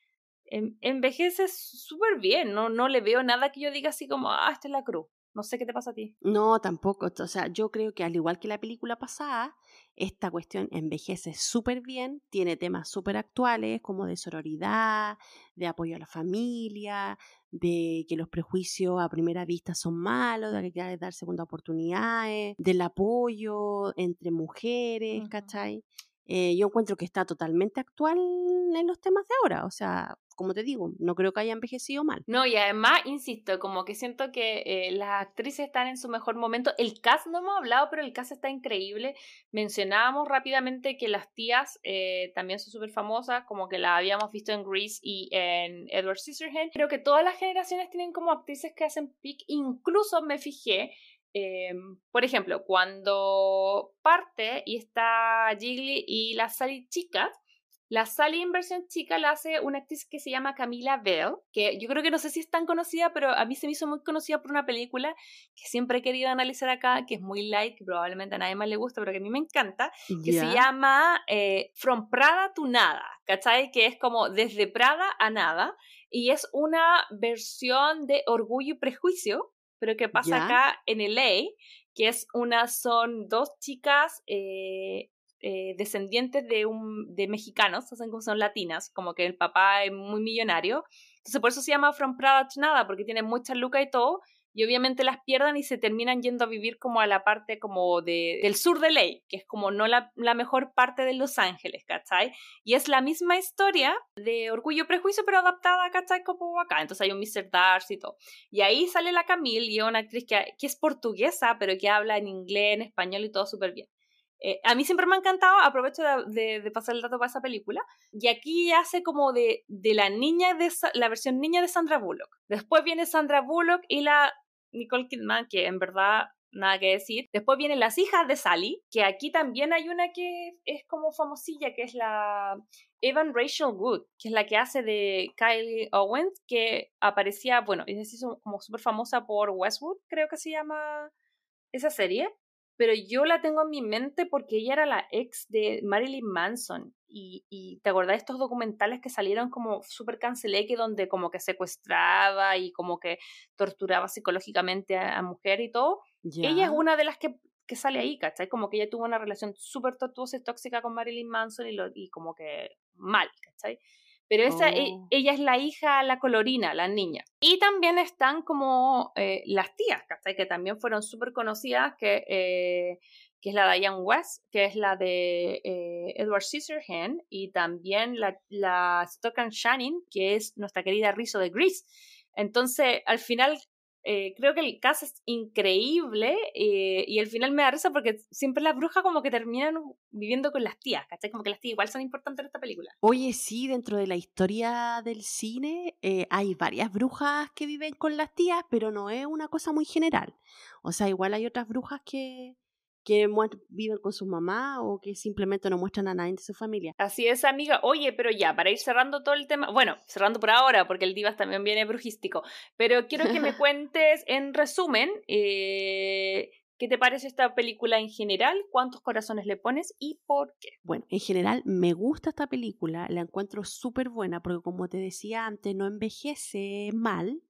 envejece súper bien, no, no le veo nada que yo diga así como, ah, esta es la cruz. No sé qué te pasa a ti. No, tampoco. O sea, yo creo que al igual que la película pasada, esta cuestión envejece súper bien, tiene temas súper actuales como de sororidad, de apoyo a la familia, de que los prejuicios a primera vista son malos, de que hay que dar segunda oportunidades, del apoyo entre mujeres, ¿cachai? Eh, yo encuentro que está totalmente actual en los temas de ahora. O sea, como te digo, no creo que haya envejecido mal. No, y además, insisto, como que siento que eh, las actrices están en su mejor momento. El cast no hemos hablado, pero el cast está increíble. Mencionábamos rápidamente que las tías eh, también son súper famosas, como que la habíamos visto en Grease y en Edward Scissorhands. Creo que todas las generaciones tienen como actrices que hacen pick. Incluso me fijé em, por ejemplo, cuando parte y está Jiggly y las Sally chicas, la Sally en versión chica la hace una actriz que se llama Camila Bell, que yo creo que no sé si es tan conocida, pero a mí se me hizo muy conocida por una película que siempre he querido analizar acá, que es muy light, que probablemente a nadie más le gusta, pero que a mí me encanta, que se llama eh, From Prada to Nada, ¿cachai? Que es como desde Prada a nada, y es una versión de Orgullo y Prejuicio, pero que pasa acá en LA, que es una, son dos chicas eh, eh, descendientes de, un, de mexicanos, hacen como son latinas, como que el papá es muy millonario. Entonces por eso se llama From Prada to Nada, porque tiene muchas lucas y todo, y obviamente las pierdan y se terminan yendo a vivir como a la parte como de, del sur de Ley, que es como no la, mejor parte de Los Ángeles, ¿cachai? Y es la misma historia de Orgullo Prejuicio, pero adaptada, ¿cachai? Como acá. Entonces hay un Mr. Darcy y todo. Y ahí sale la Camille, y una actriz que, que es portuguesa, pero que habla en inglés, en español y todo súper bien. Eh, a mí siempre me ha encantado, aprovecho de, pasar el dato para esa película, y aquí hace como de, de la niña, de la versión niña de Sandra Bullock. Después viene Sandra Bullock y la Nicole Kidman, que en verdad nada que decir. Después vienen las hijas de Sally, que aquí también hay una que es como famosilla, que es la Evan Rachel Wood, que es la que hace de Kylie Owens, que aparecía, bueno, es como súper famosa por Westwood, creo que se llama esa serie pero yo la tengo en mi mente porque ella era la ex de Marilyn Manson. Y, y te acordás de estos documentales que salieron como súper canceleque, donde como que secuestraba y como que torturaba psicológicamente a, mujer y todo. Ella es una de las que, que sale ahí, ¿cachai? Como que ella tuvo una relación súper tortuosa y tóxica con Marilyn Manson y, lo, y como que mal, ¿cachai? Pero esa, e, oh. ella es la hija, la colorina, la niña. Y también están como eh, las tías, ¿cachai? Que también fueron súper conocidas, que, eh, que es la de Diane West, que es la de eh, Edward Scissorhands, y también la, la Stock and Shannon, que es nuestra querida Rizzo de Grease. Entonces, al final, eh, creo que el caso es increíble eh, y al final me da risa porque siempre las brujas como que terminan viviendo con las tías, ¿cachai? Como que las tías igual son importantes en esta película. Oye, sí, dentro de la historia del cine eh, hay varias brujas que viven con las tías, pero no es una cosa muy general. O sea, igual hay otras brujas que, que viven con su mamá o que simplemente no muestran a nadie de su familia. Así es, amiga. Oye, pero ya, para ir cerrando todo el tema, bueno, cerrando por ahora, porque el Divas también viene brujístico, pero quiero que me cuentes en resumen, eh, ¿qué te parece esta película en general? ¿Cuántos corazones le pones y por qué? Bueno, en general me gusta esta película, la encuentro súper buena porque como te decía antes, no envejece mal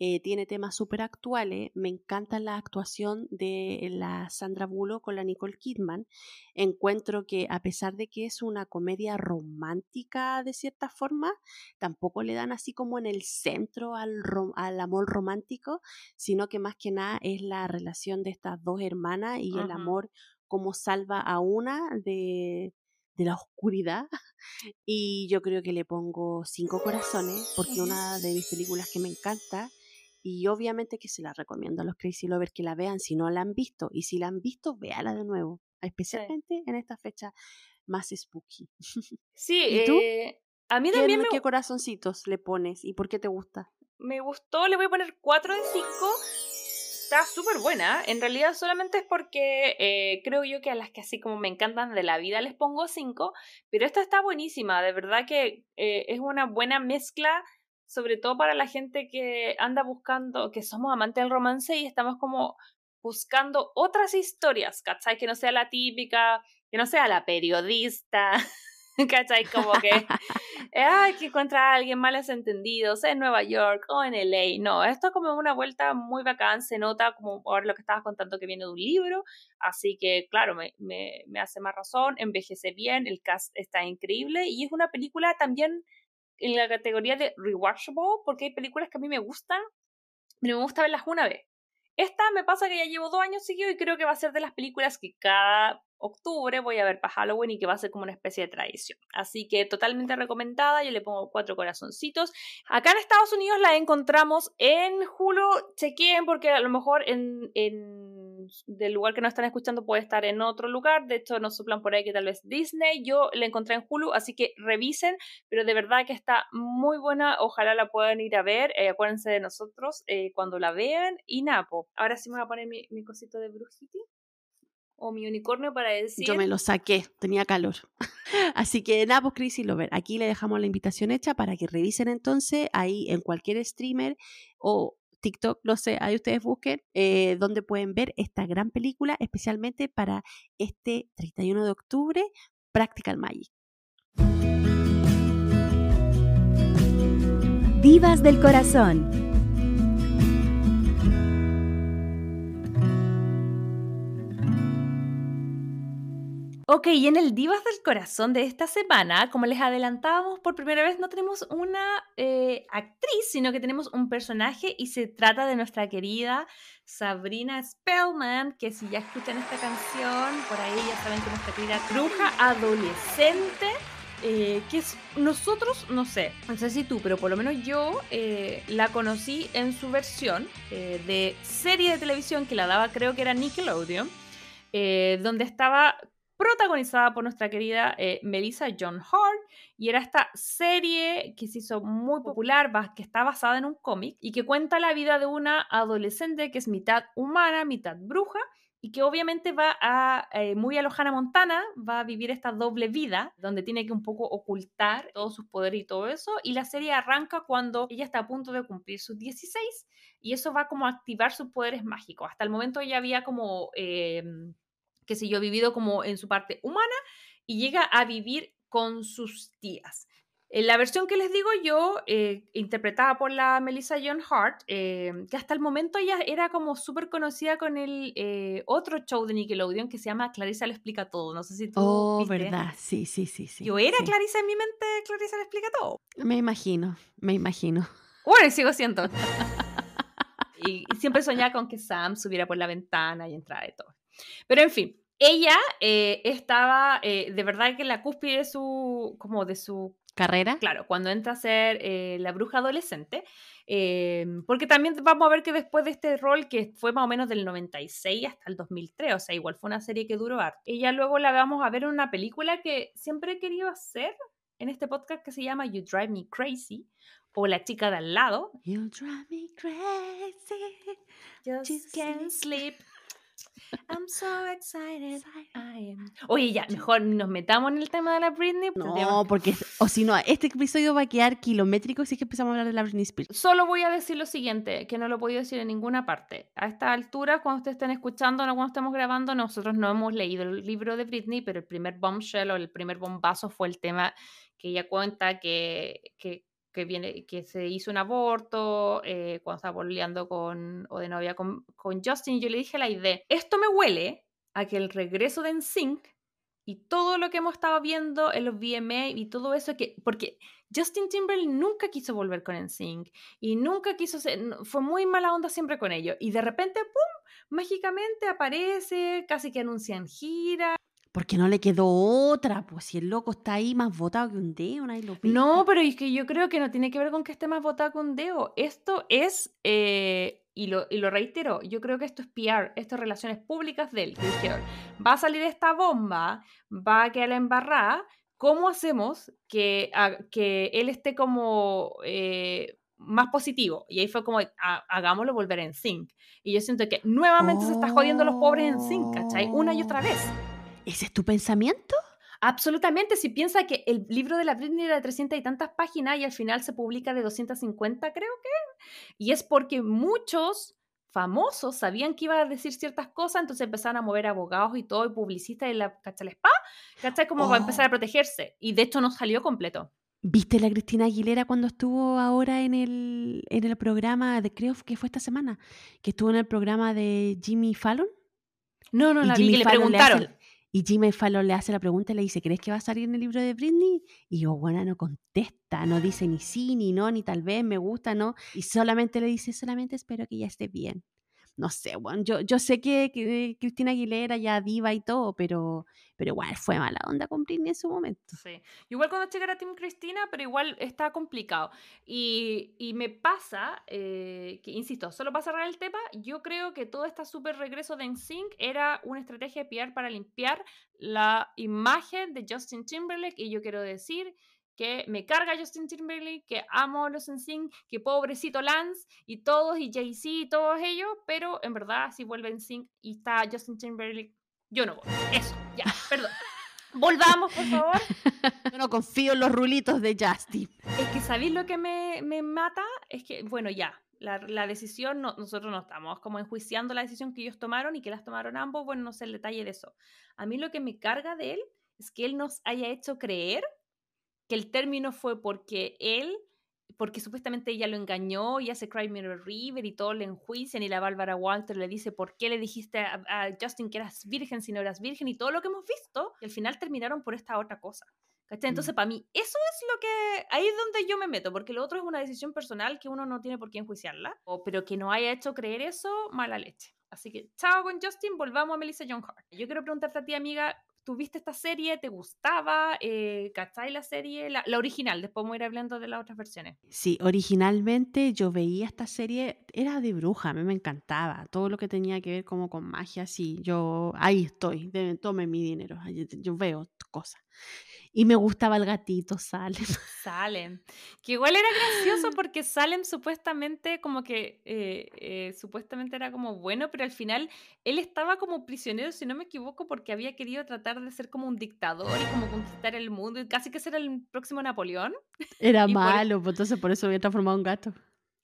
eh, tiene temas súper actuales. Me encanta la actuación de la Sandra Bullock con la Nicole Kidman. Encuentro que a pesar de que es una comedia romántica de cierta forma, tampoco le dan así como en el centro al, al amor romántico, sino que más que nada es la relación de estas dos hermanas y el amor como salva a una de, de la oscuridad y yo creo que le pongo cinco corazones porque una de mis películas que me encanta y obviamente que se la recomiendo a los Crazy Lovers que la vean si no la han visto. Y si la han visto, véala de nuevo. Especialmente en esta fecha más spooky. Sí, ¿Y tú? Eh, a mí también ¿Qué, me... ¿Qué corazoncitos le pones y por qué te gusta? Me gustó, le voy a poner 4 de 5. Está súper buena. En realidad solamente es porque eh, creo yo que a las que así como me encantan de la vida les pongo 5. Pero esta está buenísima. De verdad que eh, es una buena mezcla sobre todo para la gente que anda buscando, que somos amantes del romance y estamos como buscando otras historias, ¿cachai? Que no sea la típica, que no sea la periodista, ¿cachai? Como que, hay que encontrar a alguien malos entendidos en Nueva York o en LA. No, esto es como una vuelta muy bacán, se nota como ahora lo que estabas contando que viene de un libro, así que claro, me, me, me hace más razón, envejece bien, el cast está increíble y es una película también en la categoría de rewatchable porque hay películas que a mí me gustan, pero me gusta verlas una vez. Esta me pasa que ya llevo dos años seguidos y creo que va a ser de las películas que cada octubre voy a ver para Halloween y que va a ser como una especie de tradición. Así que totalmente recomendada, yo le pongo cuatro corazoncitos. Acá en Estados Unidos la encontramos en Hulu, chequeen porque a lo mejor en, en del lugar que nos están escuchando puede estar en otro lugar, de hecho nos soplan por ahí que tal vez Disney, yo la encontré en Hulu, así que revisen, pero de verdad que está muy buena, ojalá la puedan ir a ver, eh, acuérdense de nosotros eh, cuando la vean. Y Napo. Ahora sí me voy a poner mi, mi cosito de brujiti o mi unicornio para decir. Yo me lo saqué, tenía calor. Así que nada, pues Crazy Lover, aquí le dejamos la invitación hecha para que revisen entonces ahí en cualquier streamer o TikTok, no sé, ahí ustedes busquen, eh, donde pueden ver esta gran película, especialmente para este 31 de octubre, Practical Magic. Divas del Corazón Ok, y en el Divas del Corazón de esta semana, como les adelantábamos por primera vez, no tenemos una eh, actriz, sino que tenemos un personaje y se trata de nuestra querida Sabrina Spellman, que si ya escuchan esta canción, por ahí ya saben que nuestra querida bruja adolescente. Eh, que es nosotros, no sé, no sé si tú, pero por lo menos yo eh, la conocí en su versión de serie de televisión que la daba, creo que era Nickelodeon, donde estaba protagonizada por nuestra querida eh, Melissa John Hart, y era esta serie que se hizo muy popular, que está basada en un cómic y que cuenta la vida de una adolescente que es mitad humana, mitad bruja, y que obviamente va a, eh, muy a lo Montana, va a vivir esta doble vida, donde tiene que un poco ocultar todos sus poderes y todo eso, y la serie arranca cuando ella está a punto de cumplir sus 16, y eso va como a activar sus poderes mágicos. Hasta el momento ella había como... Em, que sé yo, vivido como en su parte humana y llega a vivir con sus tías. En la versión que les digo yo, eh, interpretada por la Melissa John Hart, eh, que hasta el momento ella era como súper conocida con el eh, otro show de Nickelodeon que se llama Clarissa lo explica todo. No sé si tú. Oh, verdad. Sí, sí, sí, sí. Yo era Clarissa en mi mente, Clarissa lo explica todo. Me imagino, me imagino. Bueno, sigo siendo. y, y siempre soñaba con que Sam subiera por la ventana y entrara de todo. Pero en fin, ella eh, estaba eh, de verdad que en la cúspide de su, como de su ¿Carrera? Claro, cuando entra a ser eh, la bruja adolescente, em, porque también vamos a ver que después de este rol, que fue más o menos del 96 hasta el 2003, o sea, igual fue una serie que duró harto, ella luego la vamos a ver en una película que siempre he querido hacer en este podcast que se llama You Drive Me Crazy, o La chica de al lado. You drive me crazy. Just can't sleep. I'm so excited. I am. Oye, ya, mejor nos metamos en el tema de la Britney. No, porque, o si no, este episodio va a quedar kilométrico si es que empezamos a hablar de la Britney Spears. Solo voy a decir lo siguiente, que no lo he podido decir en ninguna parte. A esta altura, cuando ustedes estén escuchando, no cuando estemos grabando, nosotros no hemos leído el libro de Britney, pero el primer bombshell o el primer bombazo fue el tema que ella cuenta que, que que, viene, que se hizo un aborto, eh, cuando estaba volviendo con, o de novia con, con, Justin, yo le dije la idea, esto me huele a que el regreso de NSYNC y todo lo que hemos estado viendo en los VMA y todo eso, que, porque Justin Timberlake nunca quiso volver con NSYNC y nunca quiso ser, fue muy mala onda siempre con ellos y de repente, ¡pum!, mágicamente aparece, casi que anuncian gira, porque no le quedó otra, pues si el loco está ahí más votado que un dedo, nadie lo No, pero es que yo creo que no tiene que ver con que esté más votado que un dedo. Esto es, eh, y, lo, y lo reitero, yo creo que esto es PR, esto es relaciones públicas de él. Que dijeron, va a salir esta bomba, va a quedar embarrada, ¿cómo hacemos que, que él esté como... Eh, más positivo. Y ahí fue como, hagámoslo volver en sync. Y yo siento que nuevamente se está jodiendo los pobres en sync, ¿cachai? Una y otra vez. ¿Ese es tu pensamiento? Absolutamente, si piensa que el libro de la Britney era de 300 y tantas páginas y al final se publica de 250, creo que, y es porque muchos famosos sabían que iba a decir ciertas cosas, entonces empezaron a mover abogados y todo, y publicistas y la, ¿cachai? spa, ¿cachai? Como para empezar a oh. protegerse, y de hecho no salió completo. ¿Viste la Cristina Aguilera cuando estuvo ahora en el, en el programa, de creo que fue esta semana, que estuvo en el programa de Jimmy Fallon? No, no la vi, que le preguntaron. Y Jimmy Fallon le hace la pregunta y le dice, ¿crees que va a salir en el libro de Britney? Y yo, bueno, no contesta, no dice ni sí, ni no, ni tal vez, me gusta, no. Y solamente le dice, solamente espero que ya esté bien no sé, bueno, yo, yo sé que, Cristina Aguilera ya diva y todo, pero, pero igual fue mala onda con Britney en su momento. Sí, igual cuando llegué a Team Cristina, pero igual está complicado. Y, y me pasa, eh, que insisto, solo para cerrar el tema, yo creo que todo este súper regreso de NSYNC era una estrategia de PR para limpiar la imagen de Justin Timberlake y yo quiero decir que me carga Justin Timberlake, que amo a los NSYNC, que pobrecito Lance y todos, y Jay-Z y todos ellos, pero en verdad si vuelve NSYNC y está Justin Timberlake, yo no voy. Eso, ya, perdón. Volvamos, por favor. Yo no confío en los rulitos de Justin. Es que, ¿sabéis lo que me, me mata? Es que, bueno, ya, la, la, decisión, no, nosotros no estamos como enjuiciando la decisión que ellos tomaron y que las tomaron ambos, bueno, no sé el detalle de eso. A mí lo que me carga de él es que él nos haya hecho creer que el término fue porque él, porque supuestamente ella lo engañó y hace Cry Mirror River y todo le enjuician y la Bárbara Walter le dice, ¿por qué le dijiste a, Justin que eras virgen si no eras virgen? Y todo lo que hemos visto, y al final terminaron por esta otra cosa. Entonces, mm. para mí, eso es lo que. Ahí es donde yo me meto, porque lo otro es una decisión personal que uno no tiene por qué enjuiciarla, o, pero que no haya hecho creer eso, mala leche. Así que, chao con Justin, volvamos a Melissa John Hart. Yo quiero preguntarte a ti, amiga, ¿Tuviste esta serie? ¿Te gustaba? Eh, ¿Cachai la serie? La, original, después vamos a ir hablando de las otras versiones. Sí, originalmente yo veía esta serie, era de bruja, a mí me encantaba. Todo lo que tenía que ver como con magia, sí, yo ahí estoy, tome mi dinero, yo veo cosas. Y me gustaba el gatito, Salem. Salem. Que igual era gracioso porque Salem supuestamente como que, eh, eh, supuestamente era como bueno, pero al final él estaba como prisionero, si no me equivoco, porque había querido tratar de ser como un dictador y como conquistar el mundo, y casi que ser el próximo Napoleón. Era malo, pues entonces por eso había transformado un gato.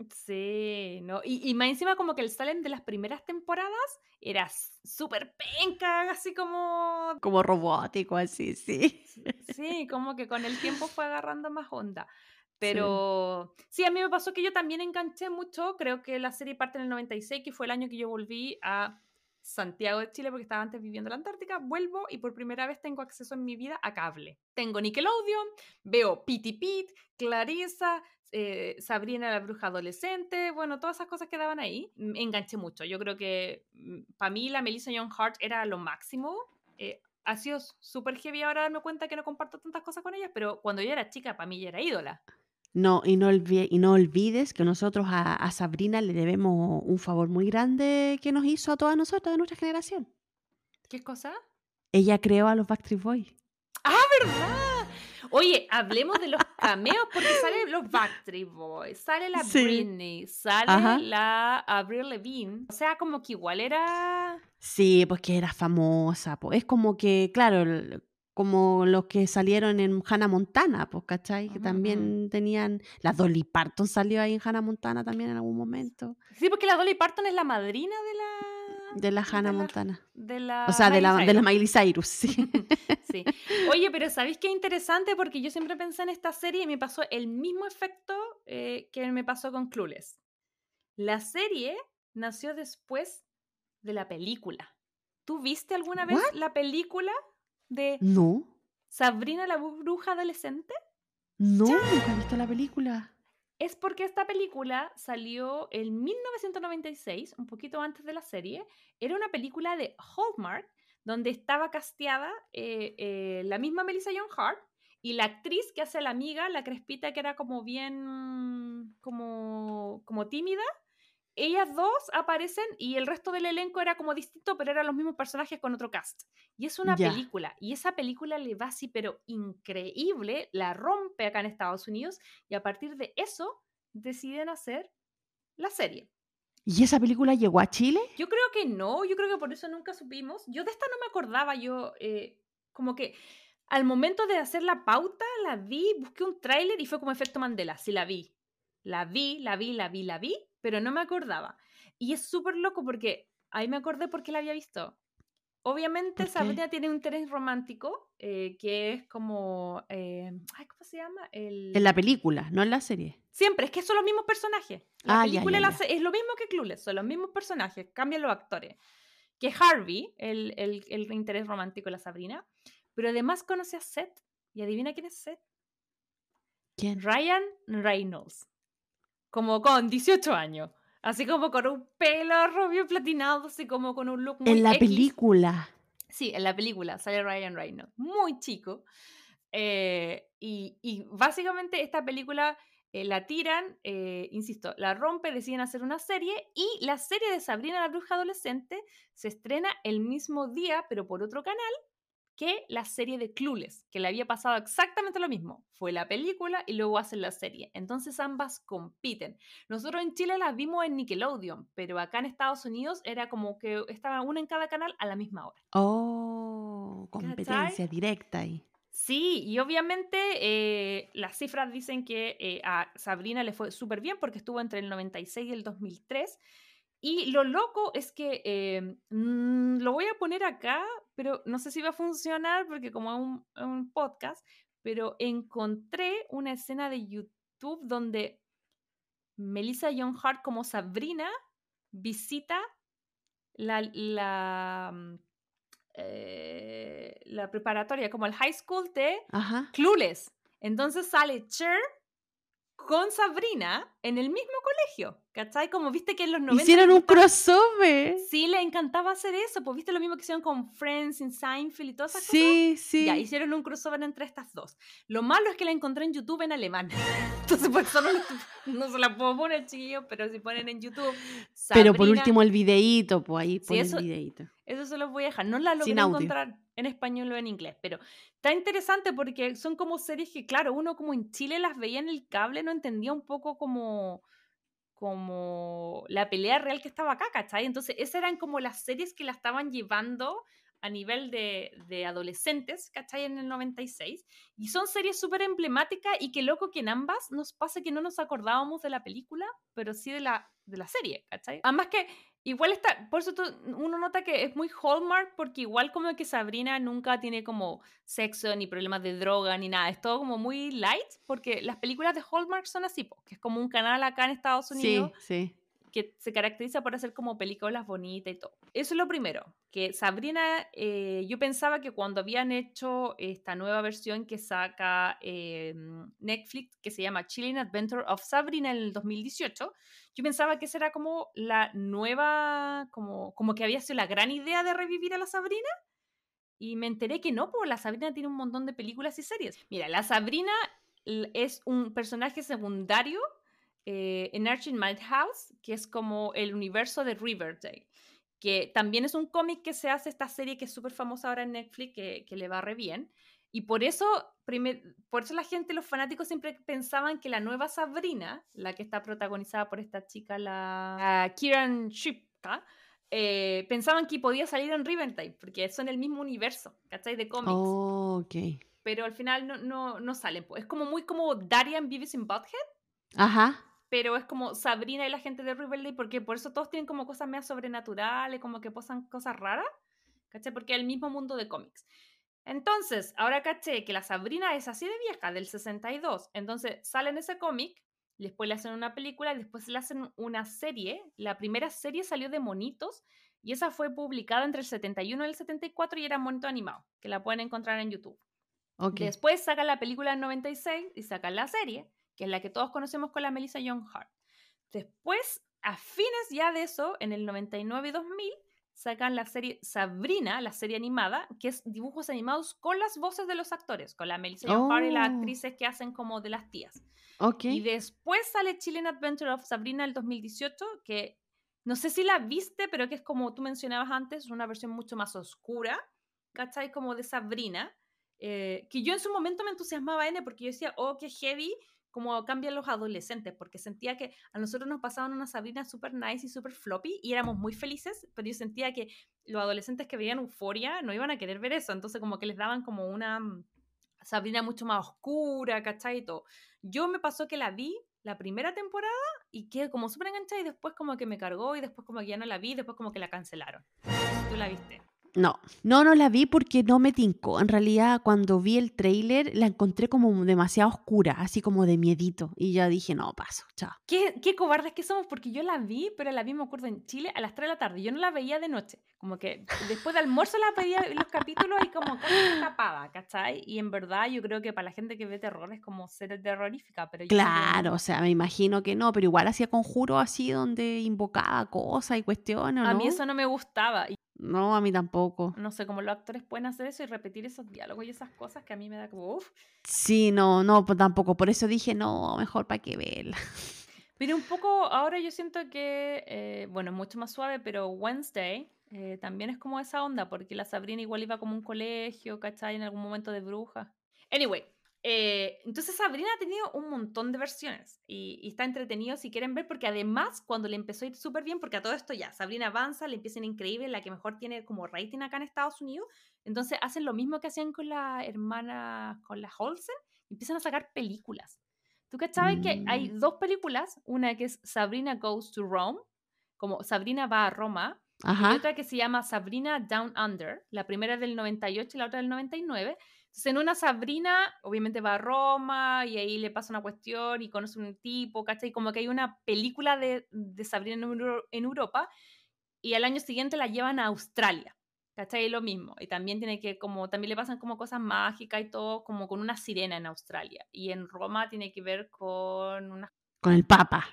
Sí, no. Y, y más encima como que el Salem de las primeras temporadas era súper penca, así como... Como robótico, así, sí. Sí, como que con el tiempo fue agarrando más onda. Pero sí. a mí me pasó que yo también enganché mucho, creo que la serie parte en el 96, que fue el año que yo volví a Santiago de Chile porque estaba antes viviendo en la Antártica, vuelvo y por primera vez tengo acceso en mi vida a cable. Tengo Nickelodeon, veo Pity Pit, Clarissa, eh, Sabrina la bruja adolescente, bueno, todas esas cosas que daban ahí, me enganché mucho. Yo creo que para mí la Melissa Young Hart era lo máximo eh, ha sido súper heavy ahora darme cuenta que no comparto tantas cosas con ellas, pero cuando yo era chica, para mí ya era ídola. No, y no, olvi- y no olvides que nosotros a, a Sabrina le debemos un favor muy grande que nos hizo a todas nosotras de nuestra generación. ¿Qué cosa? Ella creó a los Backstreet Boys. ¿Verdad? Oye, hablemos de los cameos porque salen los Backstreet Boys, sale la Sí. Britney, sale Ajá. la Avril Lavigne. O sea, como que igual era... Sí, pues que era famosa. Pues. Es como que, claro, como los que salieron en Hannah Montana, pues, ¿cachai? Que Ujú, también tenían... La Dolly Parton salió ahí en Hannah Montana también en algún momento. Sí, porque la Dolly Parton es la madrina de la... De la Hannah Montana. De la O sea, de la, de la. Miley Cyrus, sí. Sí. Oye, pero ¿sabéis qué interesante? Porque yo siempre pensé en esta serie y me pasó el mismo efecto eh, que me pasó con Clueless. La serie nació después de la película. ¿Tú viste alguna vez What? la película de No, Sabrina la bruja adolescente? no, nunca he visto la película. Es porque esta película salió en 1996, un poquito antes de la serie. Era una película de Hallmark, donde estaba casteada eh, eh, la misma Melissa John Hart y la actriz que hace la amiga, la crespita que era como bien, como, como tímida. Ellas dos aparecen y el resto del elenco era como distinto, pero eran los mismos personajes con otro cast. Y es una película, y esa película le va así, pero increíble, la rompe acá en Estados Unidos, y a partir de eso deciden hacer la serie. ¿Y esa película llegó a Chile? Yo creo que no, yo creo que por eso nunca supimos. Yo de esta no me acordaba, yo eh, como que al momento de hacer la pauta la vi, busqué un tráiler y fue como efecto Mandela, sí la vi. La vi, la vi, la vi, la vi, pero no me acordaba. Y es súper loco porque ahí me acordé porque la había visto. Obviamente. Sabrina tiene un interés romántico, eh, que es como... eh, ay, ¿Cómo se llama? El... En la película, no en la serie. Siempre, es que son los mismos personajes. La Ah, película ya, ya. es lo mismo que Clueless, son los mismos personajes, cambian los actores. Que Harvey, el, el, el interés romántico de la Sabrina, pero además conoce a Seth. ¿Y adivina quién es Seth? ¿Quién? Ryan Reynolds. Como con 18 años. Así como con un pelo rubio platinado, así como con un look muy En la X. película. Sí, en la película sale Ryan Reynolds, muy chico. eh, y, y básicamente esta película eh, la tiran, eh, insisto, la rompe, deciden hacer una serie y la serie de Sabrina la Bruja Adolescente se estrena el mismo día, pero por otro canal, que la serie de Clueless, que le había pasado exactamente lo mismo. Fue la película y luego hacen la serie. Entonces ambas compiten. Nosotros en Chile las vimos en Nickelodeon, pero acá en Estados Unidos era como que estaba una en cada canal a la misma hora. Oh, competencia directa ahí. Sí, y obviamente eh, las cifras dicen que eh, a Sabrina le fue súper bien porque estuvo entre el 96 y el 2003. Y lo loco es que eh, mm, lo voy a poner acá, pero no sé si va a funcionar porque como es un, podcast, pero encontré una escena de YouTube donde Melissa John Hart como Sabrina visita la, la, mm, eh, la preparatoria, como el high school de Ajá. Clueless. Entonces sale Cher con Sabrina en el mismo colegio. ¿Cachai? Como viste que en los 90 Hicieron un crossover. Sí, le encantaba hacer eso. Pues viste lo mismo que hicieron con Friends, en Seinfeld y todas esas cosas. Sí, sí. Ya, hicieron un crossover entre estas dos. Lo malo es que la encontré en YouTube en alemán. Entonces, por eso no, se la puedo poner, chiquillos, pero si ponen en YouTube. Pero por Sabrina- último el videíto, pues ahí Sí, pon eso- el videíto. eso se los voy a dejar. No la logré encontrar en español o en inglés, pero está interesante porque son como series que, claro, uno como en Chile las veía en el cable, no entendía un poco como, como la pelea real que estaba acá, ¿cachai? Entonces, esas eran como las series que la estaban llevando a nivel de, de adolescentes, ¿cachai? En el 96. Y son series súper emblemáticas y que loco que en ambas nos pasa que no nos acordábamos de la película, pero sí de la, de la serie, ¿cachai? Además que igual está, por eso uno nota que es muy Hallmark porque igual como que Sabrina nunca tiene como sexo ni problemas de droga ni nada, es todo como muy light porque las películas de Hallmark son así, que es como un canal acá en Estados Unidos Sí, sí. Que se caracteriza por hacer como películas bonitas y todo. Eso es lo primero, que Sabrina, eh, yo pensaba que cuando habían hecho esta nueva versión que saca eh, Netflix, que se llama Chilling Adventure of Sabrina en el 2018, yo pensaba que esa era como la nueva, como, como que había sido la gran idea de revivir a la Sabrina, y me enteré que no, porque la Sabrina tiene un montón de películas y series. Mira, la Sabrina es un personaje secundario eh, en Archie House, que es como el universo de Riverdale, que también es un cómic que se hace esta serie que es súper famosa ahora en Netflix, que, que, le va re bien. Y por eso, por eso la gente, los fanáticos siempre pensaban que la nueva Sabrina, la que está protagonizada por esta chica, la Kieran Shipka, eh, pensaban que podía salir en Riverdale, porque son el mismo universo, ¿cachai? De cómics. Oh, ok. Pero al final no, no, no salen. Es como muy como Darian Beavis in Butthead. Ajá. Pero es como Sabrina y la gente de Riverdale, porque por eso todos tienen como cosas más sobrenaturales, como que posan cosas raras, ¿cachai? Porque es el mismo mundo de cómics. Entonces, ahora caché que la Sabrina es así de vieja, del 62. Entonces, sale en ese cómic después le hacen una película, después le hacen una serie. La primera serie salió de monitos y esa fue publicada entre el 71 y el 74 y era monito animado, que la pueden encontrar en YouTube. Después sacan la película en 96 y sacan la serie, que es la que todos conocemos con la Melissa Young Hart. Después, a fines ya de eso, en el 99 y 2000, sacan la serie Sabrina, la serie animada, que es dibujos animados con las voces de los actores, con la Melissa Young Hart y las oh. actrices que hacen como de las tías. Y después sale Chilean Adventure of Sabrina el 2018, que no sé si la viste, pero que es como tú mencionabas antes, una versión mucho más oscura, ¿cachai? Como de Sabrina, eh, que yo en su momento me entusiasmaba N porque yo decía, oh, qué heavy, como cambian los adolescentes, porque sentía que a nosotros nos pasaban una Sabrina súper nice y súper floppy y éramos muy felices, pero yo sentía que los adolescentes que veían Euforia no iban a querer ver eso, entonces como que les daban como una mm, Sabrina mucho más oscura, ¿cachai? Y todo. Yo me pasó que la vi la primera temporada y quedé como súper enganchada y después como que me cargó y después como que ya no la vi después como que la cancelaron. ¿Tú la viste? No, no, no la vi porque no me tincó. En realidad, cuando vi el tráiler, la encontré como demasiado oscura, así como de miedito. Y ya dije, no, paso, chao. ¿Qué, qué cobardes que somos, porque yo la vi, pero la vi, me acuerdo, en Chile a las 3 de la tarde. Yo no la veía de noche. Como que después de almuerzo la veía los capítulos y como tapada, ¿cachai? Y en verdad yo creo que para la gente que ve terror es como ser terrorífica. Pero claro, o sea, me imagino que no, pero igual hacía conjuro así donde invocaba cosas y cuestiones. A mí eso no me gustaba. No, a mí tampoco. No sé cómo los actores pueden hacer eso y repetir esos diálogos y esas cosas que a mí me da como uff. Sí, no, no, pues tampoco. Por eso dije, no, mejor para que verla. Pero un poco, ahora yo siento que, eh, bueno, mucho más suave, pero Wednesday eh, también es como esa onda, porque la Sabrina igual iba como un colegio, ¿cachai? En algún momento de bruja. Anyway, eh, entonces Sabrina ha tenido un montón de versiones y, está entretenido si quieren ver, porque además cuando le empezó a ir súper bien, porque a todo esto ya, Sabrina avanza, le empiezan increíble, la que mejor tiene como rating acá en Estados Unidos, entonces hacen lo mismo que hacían con la hermana, con la Olsen, empiezan a sacar películas. ¿Tú sabes que hay mm. dos películas? Una que es Sabrina Goes to Rome, como Sabrina va a Roma, y otra que se llama Sabrina Down Under, la primera del 98 y la otra del 99, entonces, en una Sabrina, obviamente va a Roma y ahí le pasa una cuestión y conoce un tipo, ¿cachai? Como que hay una película de, de Sabrina en, Europa y al año siguiente la llevan a Australia, ¿cachai? Lo mismo. Y también tiene que, como, también le pasan como cosas mágicas y todo, como con una sirena en Australia. Y en Roma tiene que ver con una... Con el Papa.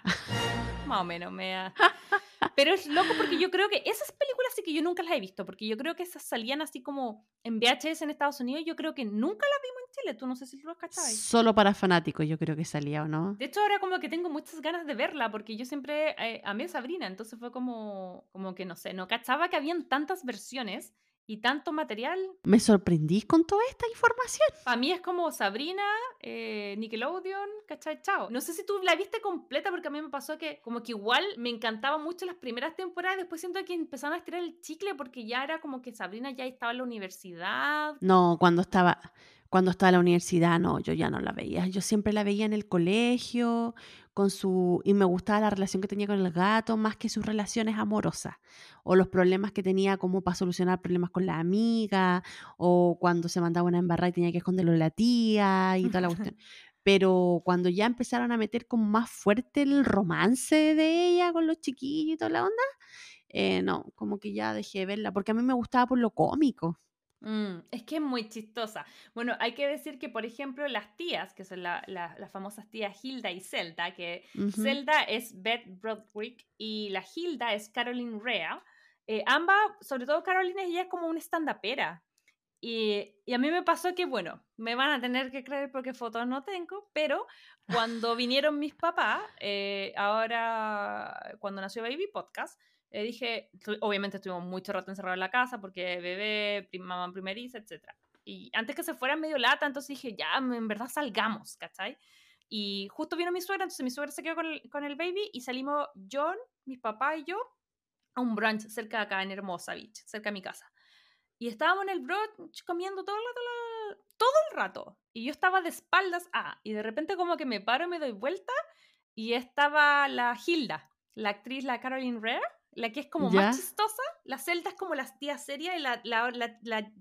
Más o menos, me Pero es loco porque yo creo que esas películas sí que yo nunca las he visto, porque yo creo que esas salían así como en VHS en Estados Unidos, yo creo que nunca las vimos en Chile, tú no sé si lo cachabas. Solo para fanáticos yo creo que salía, ¿o no? De hecho ahora como que tengo muchas ganas de verla, porque yo siempre eh, amé a Sabrina, entonces fue como, como que no sé, no cachaba que habían tantas versiones y tanto material. Me sorprendí con toda esta información. Para mí es como Sabrina, eh, Nickelodeon, ¿cachai? Chao. No sé si tú la viste completa porque a mí me pasó que como que igual me encantaban mucho las primeras temporadas, después siento que empezaron a estirar el chicle porque ya era como que Sabrina ya estaba en la universidad. No, cuando estaba cuando estaba en la universidad, no, yo ya no la veía. Yo siempre la veía en el colegio, con su. y me gustaba la relación que tenía con el gato, más que sus relaciones amorosas. O los problemas que tenía, como para solucionar problemas con la amiga, o cuando se mandaba una embarrada y tenía que esconderlo de la tía y toda la cuestión. Pero cuando ya empezaron a meter como más fuerte el romance de ella con los chiquillos y toda la onda, eh, no, como que ya dejé de verla, porque a mí me gustaba por lo cómico. Mm, es que es muy chistosa. Bueno, hay que decir que, por ejemplo, las tías, que son las famosas tías Hilda y Zelda, que Zelda es Beth Broderick y la Hilda es Caroline Rea. Eh, ambas, sobre todo Caroline, ella es como una stand-upera. Y, y a mí me pasó que, bueno, me van a tener que creer porque fotos no tengo, pero cuando vinieron mis papás, eh, ahora, cuando nació Baby Podcast, eh, dije, obviamente estuvimos mucho rato encerrados en la casa porque bebé, prim- mamá primeriza, etc. Y antes que se fuera medio lata, entonces dije, ya, en verdad salgamos, ¿cachai? Y justo vino mi suegra, entonces mi suegra se quedó con el, con el baby y salimos John, mis papás y yo a un brunch cerca de acá en Hermosa Beach, cerca de mi casa. Y estábamos en el brunch comiendo todo el rato, todo el rato. Y yo estaba de espaldas a, y de repente como que me paro y me doy vuelta y estaba la Hilda, la actriz, la Caroline Rare, la que es como ¿Ya? más chistosa. La Celda es como la tía seria y la, la, la,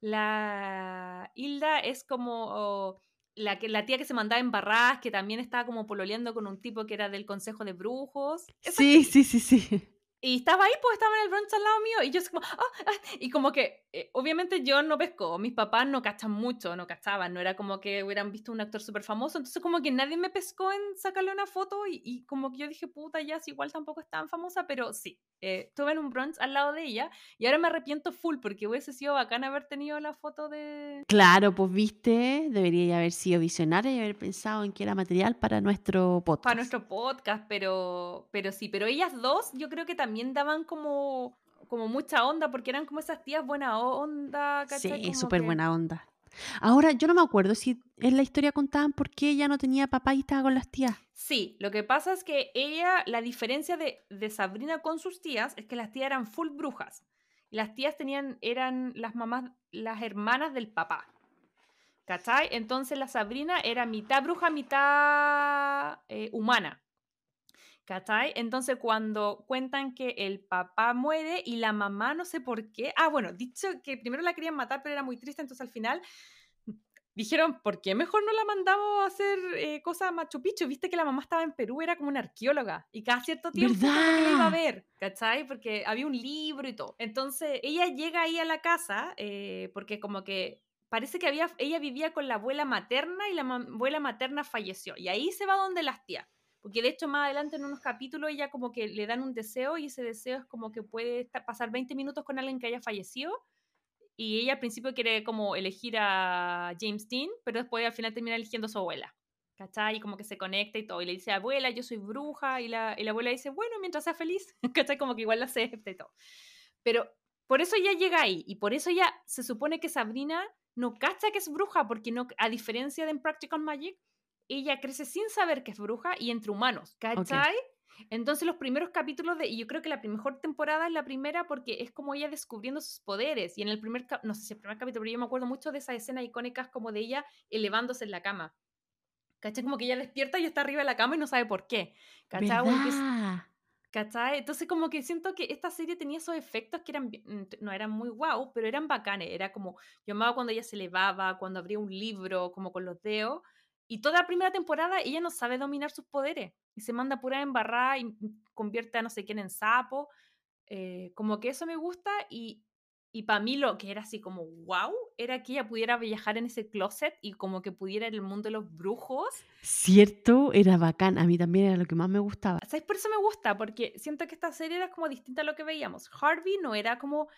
la, Hilda es como oh, la, que, la tía que se mandaba embarradas, que también estaba como pololeando con un tipo que era del Consejo de Brujos. Esa Sí, sí, sí, sí. y estaba ahí, pues estaba en el brunch al lado mío. Y yo así como, "Ah, ah", y como que, eh, obviamente yo no pesco, mis papás no cachan mucho, no cachaban, no era como que hubieran visto un actor súper famoso. Entonces como que nadie me pescó en sacarle una foto y, y como que yo dije, puta, ya, si igual tampoco es tan famosa, pero sí. eh, estuve en un brunch al lado de ella y ahora me arrepiento full porque hubiese sido bacán haber tenido la foto de... Claro, pues viste, debería haber sido visionaria y haber pensado en que era material para nuestro podcast. para nuestro podcast, pero, pero sí, pero ellas dos yo creo que también daban como, como mucha onda porque eran como esas tías buena onda, ¿cachai? Sí, súper que- buena onda. Ahora, yo no me acuerdo si en la historia contaban por qué ella no tenía papá y estaba con las tías. Sí, lo que pasa es que ella, la diferencia de, de Sabrina con sus tías es que las tías eran full brujas. Y las tías tenían, eran las mamás, las hermanas del papá. ¿Cachai? Entonces la Sabrina era mitad bruja, mitad eh, humana. ¿Cachai? Entonces cuando cuentan que el papá muere y la mamá no sé por qué. Ah, bueno, dicho que primero la querían matar, pero era muy triste, entonces al final dijeron, ¿por qué mejor no la mandamos a hacer eh, cosas a Machu Picchu? Viste que la mamá estaba en Perú, era como una arqueóloga y cada cierto tiempo la iba a ver, ¿cachai? Porque había un libro y todo. Entonces ella llega ahí a la casa eh, porque como que parece que había, ella vivía con la abuela materna y la abuela materna falleció. Y ahí se va donde las tías. Porque de hecho más adelante en unos capítulos ella como que le dan un deseo y ese deseo es como que puede pasar 20 minutos con alguien que haya fallecido y ella al principio quiere como elegir a James Dean, pero después al final termina eligiendo a su abuela. ¿Cachai? Y como que se conecta y todo. Y le dice, abuela, yo soy bruja. Y la, y la abuela dice, bueno, mientras sea feliz. ¿Cachai? Como que igual la acepta y todo. Pero por eso ella llega ahí. Y por eso ya se supone que Sabrina no cacha que es bruja, porque no, a diferencia de en Practical Magic, ella crece sin saber que es bruja y entre humanos. ¿Cachai? Entonces los primeros capítulos de, y yo creo que la mejor temporada es la primera porque es como ella descubriendo sus poderes. Y en el primer, no sé si el primer capítulo, pero yo me acuerdo mucho de esas escenas icónicas como de ella elevándose en la cama. ¿Cachai? Como que ella despierta y está arriba de la cama y no sabe por qué. ¿Cachai? ¿Cachai? Entonces como que siento que esta serie tenía esos efectos que eran, no eran muy guau, pero eran bacanes. Era como, yo amaba cuando ella se elevaba, cuando abría un libro, como con los dedos. Y toda la primera temporada ella no sabe dominar sus poderes. Y se manda pura embarrada y mm, convierte a no sé quién en sapo. Eh, como que eso me gusta y, y para mí lo que era así como wow era que ella pudiera viajar en ese closet y como que pudiera en el mundo de los brujos Cierto, era bacán. A mí también era lo que más me gustaba. ¿Sabes? Por eso me gusta, porque siento que esta serie era como distinta a lo que veíamos. Harvey no era como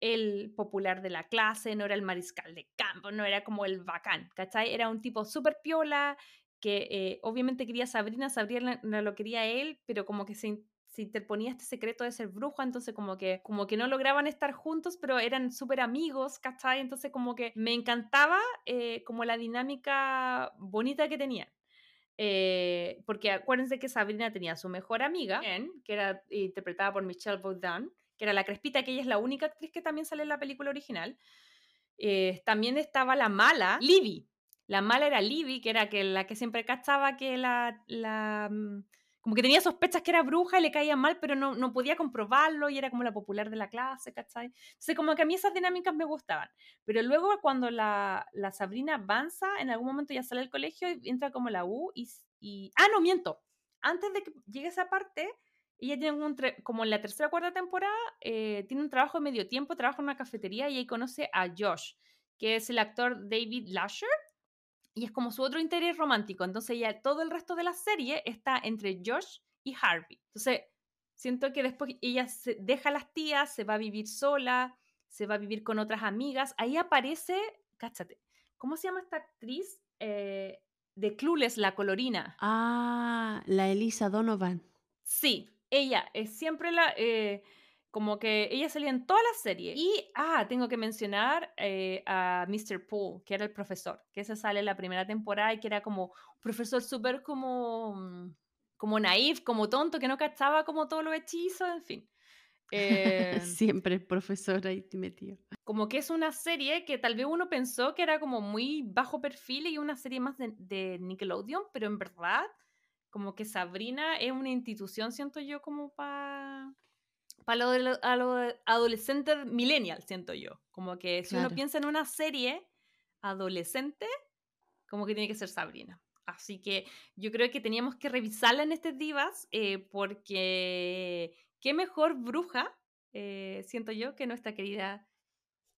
el popular de la clase, no era el mariscal de campo, no era como el bacán, ¿cachai? Era un tipo súper piola, que eh, obviamente quería a Sabrina, Sabrina no lo quería a él, pero como que se, in- se interponía este secreto de ser bruja, entonces como que, como que no lograban estar juntos, pero eran súper amigos, ¿cachai? Entonces como que me encantaba eh, como la dinámica bonita que tenían. Eh, porque acuérdense que Sabrina tenía su mejor amiga, que era interpretada por Michelle Baudin, que era la crespita, que ella es la única actriz que también sale en la película original. Eh, también estaba la mala, Libby. La mala era Libby, que era que la que siempre cachaba que la, la mm, como que tenía sospechas que era bruja y le caía mal, pero no, no podía comprobarlo y era como la popular de la clase, ¿cachai? Entonces como que a mí esas dinámicas me gustaban. Pero luego cuando la, la Sabrina avanza, en algún momento ya sale del colegio y entra como la U y, y... Ah, no, miento. Antes de que llegue esa parte, ella tiene un como en la tercera o cuarta temporada, eh, tiene un trabajo de medio tiempo, trabaja en una cafetería y ahí conoce a Josh, que es el actor David Lasher, y es como su otro interés romántico. Entonces ya todo el resto de la serie está entre Josh y Harvey. Entonces siento que después ella se deja a las tías, se va a vivir sola, se va a vivir con otras amigas. Ahí aparece, cáchate, ¿cómo se llama esta actriz? Eh, de Clueless, la colorina. Ah, la Elisa Donovan. Sí, ella es siempre la... eh, como que ella salía en todas las series. Y, ah, tengo que mencionar eh, a Mr. Poole, que era el profesor, que ese sale en la primera temporada y que era como un profesor súper como, mm, como naif, como tonto, que no cachaba como todos los hechizos, en fin. Eh, Siempre el profesor ahí metido. como que es una serie que tal vez uno pensó que era como muy bajo perfil y una serie más de, de Nickelodeon, pero en verdad, como que Sabrina es una institución, siento yo, como para para lo lo- a los adolescentes millennial, siento yo. Como que si uno Claro. piensa en una serie adolescente, como que tiene que ser Sabrina. Así que yo creo que teníamos que revisarla en este Divas, eh, porque qué mejor bruja, eh, siento yo, que nuestra querida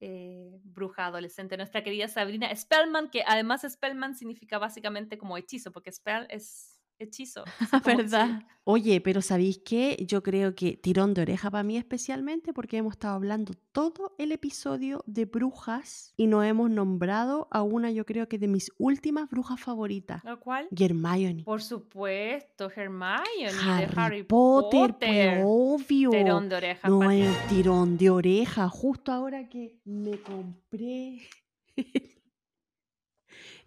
eh, bruja adolescente, nuestra querida Sabrina Spellman, que además Spellman significa básicamente como hechizo, porque spell es hechizo. como ¿Verdad? Oye, pero ¿sabéis qué? Yo creo que tirón de oreja para mí especialmente porque hemos estado hablando todo el episodio de brujas y no hemos nombrado a una, yo creo que de mis últimas brujas favoritas, ¿Lo cual? Hermione. Por supuesto, Hermione Harry, de Harry Potter, Potter. pues obvio. Tirón de oreja. No es ti. tirón de oreja, justo ahora que me compré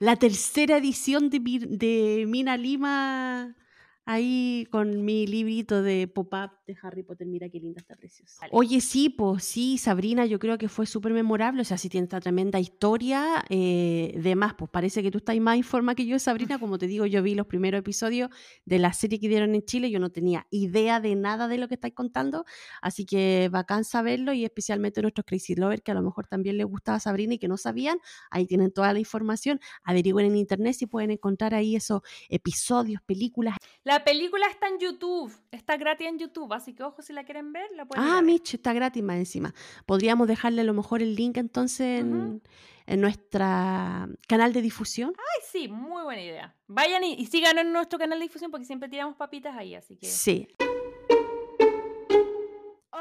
la tercera edición de, de Mina Lima ahí con mi librito de pop-up de Harry Potter. Mira qué linda está preciosa. Vale. Oye, sí, pues sí, Sabrina, yo creo que fue súper memorable. O sea, sí tiene esta tremenda historia. Eh, de más, pues parece que tú estás más informada que yo, Sabrina. Como te digo, yo vi los primeros episodios de la serie que dieron en Chile. Yo no tenía idea de nada de lo que estáis contando. Así que bacán saberlo y especialmente nuestros Crazy Lovers que a lo mejor también les gustaba Sabrina y que no sabían. Ahí tienen toda la información. Averigüen en internet si pueden encontrar ahí esos episodios, películas. La película está en YouTube. Está gratis en YouTube. Así que, ojo, si la quieren ver, la pueden Ah, ver. Mitch, está gratis más encima. Podríamos dejarle a lo mejor el link entonces en, nuestra canal de difusión. Ay, sí, muy buena idea. Vayan y, y sigan en nuestro canal de difusión porque siempre tiramos papitas ahí. Así que. Sí.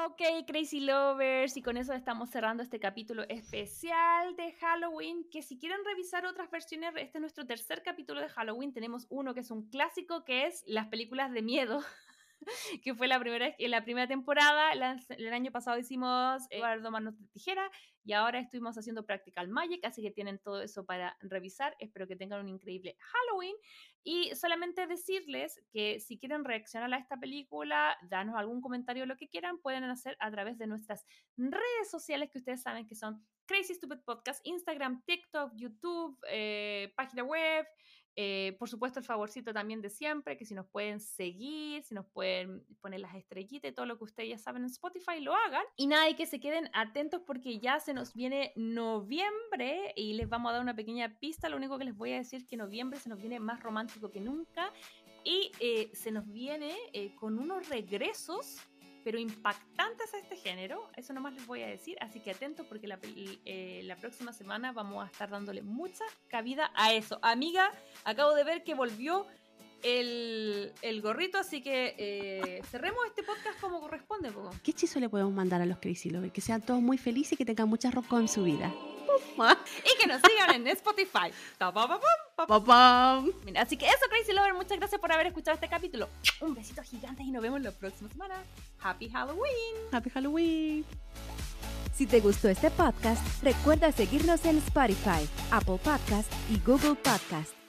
Ok, Crazy Lovers, y con eso estamos cerrando este capítulo especial de Halloween. Que si quieren revisar otras versiones, este es nuestro tercer capítulo de Halloween. Tenemos uno que es un clásico, que es las películas de miedo. que fue la primera, en la primera temporada. La- el año pasado hicimos Eduardo Manos de Tijera y ahora estuvimos haciendo Practical Magic, así que tienen todo eso para revisar. Espero que tengan un increíble Halloween. Y solamente decirles que si quieren reaccionar a esta película, danos algún comentario, lo que quieran, pueden hacer a través de nuestras redes sociales que ustedes saben que son Crazy Stupid Podcast, Instagram, TikTok, YouTube, eh, página web. Eh, por supuesto, el favorcito también de siempre, que si nos pueden seguir, si nos pueden poner las estrellitas y todo lo que ustedes ya saben en Spotify, lo hagan. Y nada, y que se queden atentos porque ya se nos viene noviembre y les vamos a dar una pequeña pista. Lo único que les voy a decir es que noviembre se nos viene más romántico que nunca y eh, se nos viene eh, con unos regresos pero impactantes a este género, eso nomás les voy a decir, así que atentos porque la, eh, la próxima semana vamos a estar dándole mucha cabida a eso. Amiga, acabo de ver que volvió el, el gorrito, así que eh, cerremos este podcast como corresponde. po. ¿Qué hechizo le podemos mandar a los Crazy Lovers? Que sean todos muy felices y que tengan mucha rosca en su vida. Y que nos sigan en Spotify. Así que eso, Crazy Lover, muchas gracias por haber escuchado este capítulo. Un besito gigante y nos vemos la próxima semana. Happy Halloween. ¡Happy Halloween! Si te gustó este podcast, recuerda seguirnos en Spotify, Apple Podcast y Google Podcast.